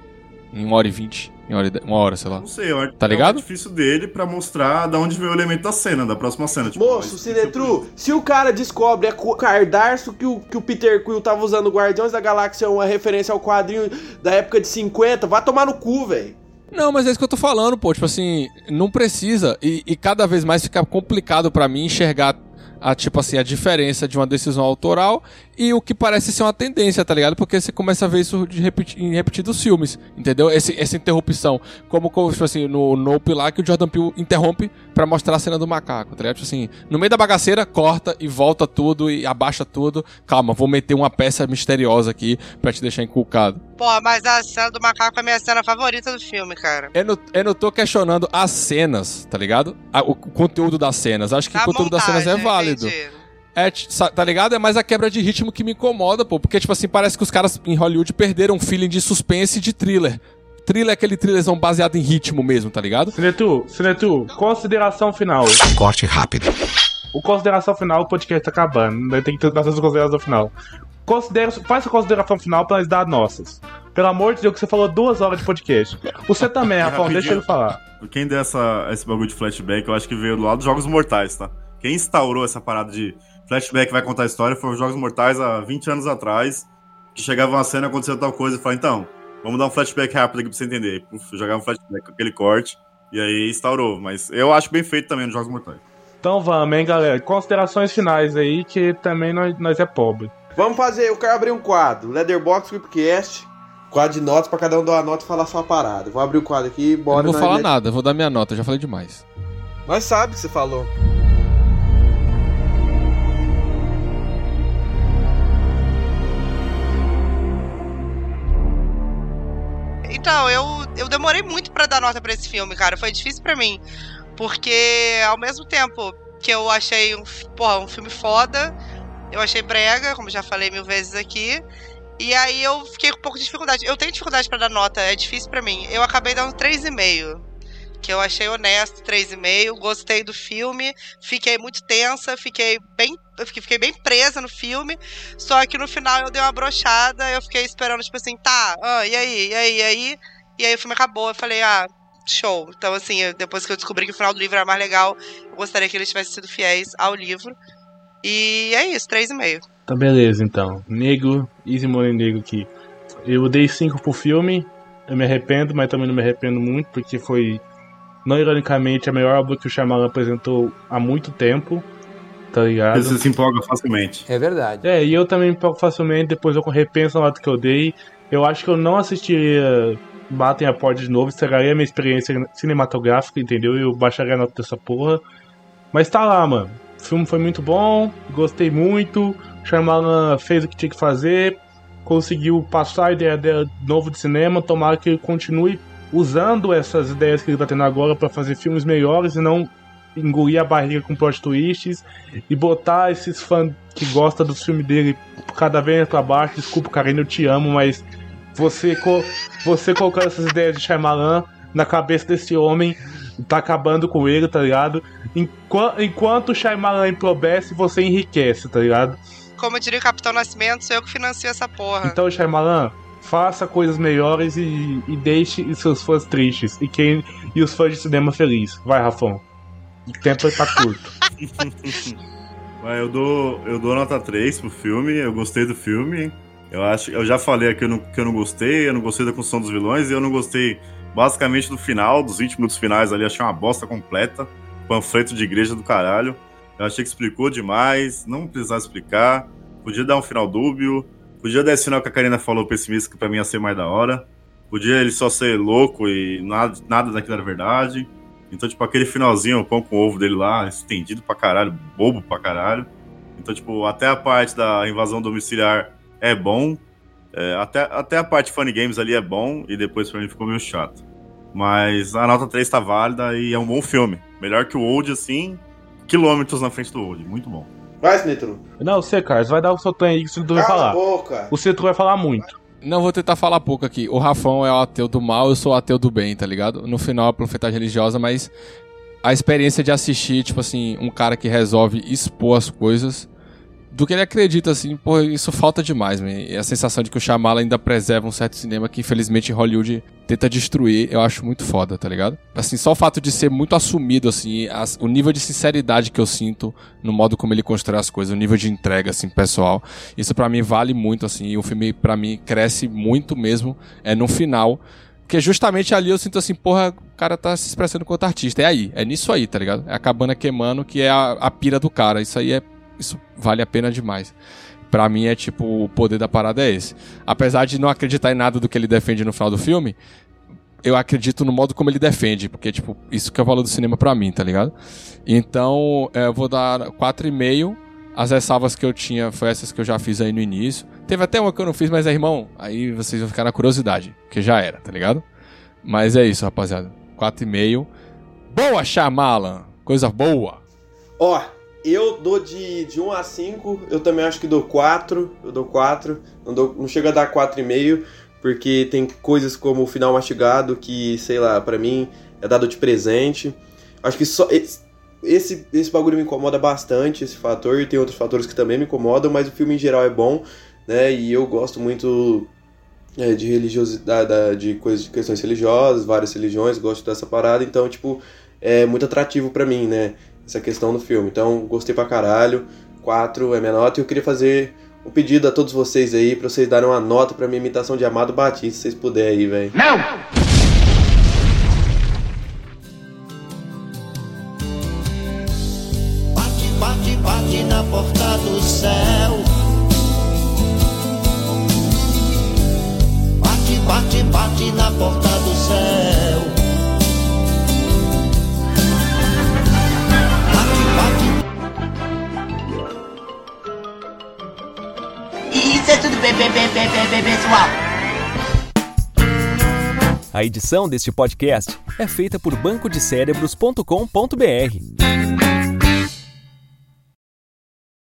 em uma hora e vinte, em uma hora, e uma hora sei lá. Não sei, eu acho Tá que é ligado? o artifício dele pra mostrar da onde veio o elemento da cena, da próxima cena. Tipo, Moço, Sinetru, se o cara descobre é o cardarço que o, que o Peter Quill tava usando no Guardiões da Galáxia é uma referência ao quadrinho da época de 50, vai tomar no cu, velho. Não, mas é isso que eu tô falando, pô. Tipo assim, não precisa. E, e cada vez mais fica complicado pra mim enxergar a, tipo assim, a diferença de uma decisão autoral e o que parece ser uma tendência, tá ligado? Porque você começa a ver isso de em repetidos filmes, entendeu? Esse, essa interrupção. Como, como, tipo assim, no Nope lá, que o Jordan Peele interrompe pra mostrar a cena do macaco, tá ligado? Tipo assim, no meio da bagaceira, corta e volta tudo e abaixa tudo. Calma, vou meter uma peça misteriosa aqui pra te deixar inculcado. Pô, mas a cena do macaco é a minha cena favorita do filme, cara. Eu não, eu não tô questionando as cenas, tá ligado? O, conteúdo das cenas. Acho que A o conteúdo das cenas é montagem, válido. entendi. É, tá ligado? É mais a quebra de ritmo que me incomoda, pô. Porque, tipo assim, parece que os caras em Hollywood perderam um feeling de suspense e de thriller. Thriller é aquele thrillerzão baseado em ritmo mesmo, tá ligado? Sinetu, Sinetu, consideração final. Corte rápido. O consideração final, o podcast tá acabando. né? Tem que ter essas considerações final. Considera, faz a consideração final pra nós dar nossas. Pelo amor de Deus, que você falou duas horas de podcast. Você também, Rafão, deixa ele falar. Quem deu essa, esse bagulho de flashback, eu acho que veio do lado dos Jogos Mortais, tá? Quem instaurou essa parada de flashback vai contar a história foi os Jogos Mortais há 20 anos atrás, que chegava uma cena, acontecia tal coisa, e falava, então, vamos dar um flashback rápido aqui pra você entender. E, Puf, jogava um flashback com aquele corte, e aí instaurou. Mas eu acho bem feito também nos Jogos Mortais. Então vamos, hein, galera. Considerações finais aí, que também nós, nós é pobre. Vamos fazer, eu quero abrir um quadro, Leatherbox Whipcast, quadro de notas pra cada um dar uma nota e falar sua parada. Vou abrir o quadro aqui, Eu bora. não vou falar nada, vou dar minha nota, já falei demais. Nós sabe que você falou. Então, eu, eu demorei muito pra dar nota pra esse filme, cara. Foi difícil pra mim. Porque, ao mesmo tempo que eu achei um, porra, um filme foda, eu achei brega, como já falei mil vezes aqui. E aí eu fiquei com um pouco de dificuldade. Eu tenho dificuldade pra dar nota, é difícil pra mim. Eu acabei dando 3,5. Que eu achei honesto, 3,5. Gostei do filme. Fiquei muito tensa, fiquei bem. Eu fiquei, bem presa no filme. Só que no final eu dei uma brochada, eu fiquei esperando, tipo assim, tá, ah, e aí, e aí, e aí? E aí o filme acabou, eu falei, ah, show. Então, assim, depois que eu descobri que o final do livro era mais legal, eu gostaria que eles tivessem sido fiéis ao livro. E é isso, 3,5. Tá beleza, então. Nego, Easy Money Nego aqui. Eu dei 5 pro filme. Eu me arrependo, mas também não me arrependo muito, porque foi, não ironicamente, a melhor obra que o Shyamalan apresentou há muito tempo. Tá ligado? Você se empolga facilmente. É verdade. É, e eu também me empolgo facilmente, depois eu repenso a nota que eu dei. Eu acho que eu não assistiria Batem a Porta de novo, estragaria a minha experiência cinematográfica, entendeu? Eu baixaria a nota dessa porra. Mas tá lá, mano. O filme foi muito bom, gostei muito. Shyamalan fez o que tinha que fazer, conseguiu passar a ideia dela de novo de cinema. Tomara que ele continue usando essas ideias que ele tá tendo agora pra fazer filmes melhores e não engolir a barriga com plot twists e botar esses fãs que gostam dos filmes dele cada vez pra baixo. Desculpa, Karine, eu te amo, mas você, co você colocando essas ideias de Shyamalan na cabeça desse homem tá acabando com ele, tá ligado? Enquanto, enquanto o Shyamalan empobrece, você enriquece, tá ligado? Como diria o Capitão Nascimento, sou eu que financio essa porra. Então, Shyamalan, faça coisas melhores e, e deixe seus fãs tristes e, quem, e os fãs de cinema felizes. Vai, Rafão. O tempo tá curto. Mas eu dou, eu dou nota 3 pro filme, eu gostei do filme. Eu acho, eu já falei aqui que eu, não, que eu não gostei, eu não gostei da construção dos vilões e eu não gostei basicamente do final, dos 20 minutos finais ali, achei uma bosta completa. Panfleto de igreja do caralho. Eu achei que explicou demais, não precisava explicar. Podia dar um final dúbio, podia dar esse final que a Karina falou pessimista, que pra mim ia ser mais da hora. Podia ele só ser louco e nada, nada daquilo era verdade. Então, tipo, aquele finalzinho, o pão com ovo dele lá, estendido pra caralho, bobo pra caralho. Então, tipo, até a parte da invasão domiciliar é bom. É, até, até a parte Funny Games ali é bom, e depois pra mim ficou meio chato. Mas a nota 3 tá válida e é um bom filme. Melhor que o Old, assim, quilômetros na frente do Old. Muito bom. Vai, Snitro. Não, você, Carlos, vai dar o seu tom aí que o Cinto vai falar. a boca. O Cinto vai falar muito. Não, vou tentar falar pouco aqui. O Rafão é o ateu do mal, eu sou o ateu do bem, tá ligado? No final é profetagem religiosa, mas a experiência de assistir, tipo assim, um cara que resolve expor as coisas do que ele acredita, assim, pô, isso falta demais, man. E a sensação de que o Shyamalan ainda preserva um certo cinema que, infelizmente, Hollywood tenta destruir, eu acho muito foda, tá ligado? Assim, só o fato de ser muito assumido, assim, as- o nível de sinceridade que eu sinto no modo como ele constrói as coisas, o nível de entrega, assim, pessoal, isso pra mim vale muito, assim, e o filme, pra mim, cresce muito mesmo, é no final, porque justamente ali eu sinto assim, porra, o cara tá se expressando quanto artista. É aí, é nisso aí, tá ligado? É a cabana queimando, que é a, a pira do cara. Isso aí é. Isso vale a pena demais. Pra mim é tipo, o poder da parada é esse. Apesar de não acreditar em nada do que ele defende no final do filme, eu acredito no modo como ele defende, porque, tipo, isso que é o valor do cinema pra mim, tá ligado? Então, é, eu vou dar 4,5. As ressalvas que eu tinha foi essas que eu já fiz aí no início. Teve até uma que eu não fiz, mas é irmão, aí vocês vão ficar na curiosidade, que já era, tá ligado? Mas é isso, rapaziada. 4,5. Boa, Shyamalan! Coisa boa! Ó, eu dou de, de 1 a 5, eu também acho que dou 4, eu dou 4, não, dou, não chego a dar 4,5, porque tem coisas como o final mastigado que, sei lá, pra mim é dado de presente. Acho que só esse, esse, bagulho me incomoda bastante, esse fator, e tem outros fatores que também me incomodam, mas o filme em geral é bom, né, e eu gosto muito é, de religiosidade, de coisas de questões religiosas, várias religiões, gosto dessa parada, então, tipo, é muito atrativo pra mim, né, essa questão do filme. Então, gostei pra caralho. 4 é minha nota e eu queria fazer um pedido a todos vocês aí pra vocês darem uma nota pra minha imitação de Amado Batista, se vocês puderem aí, velho. Não! Bate, bate, bate na porta do céu. Bate, bate, bate na porta do céu. Tudo bem, bem, bem, bem, bem, bem, pessoal. A edição deste podcast é feita por bancodecérebros.com.br.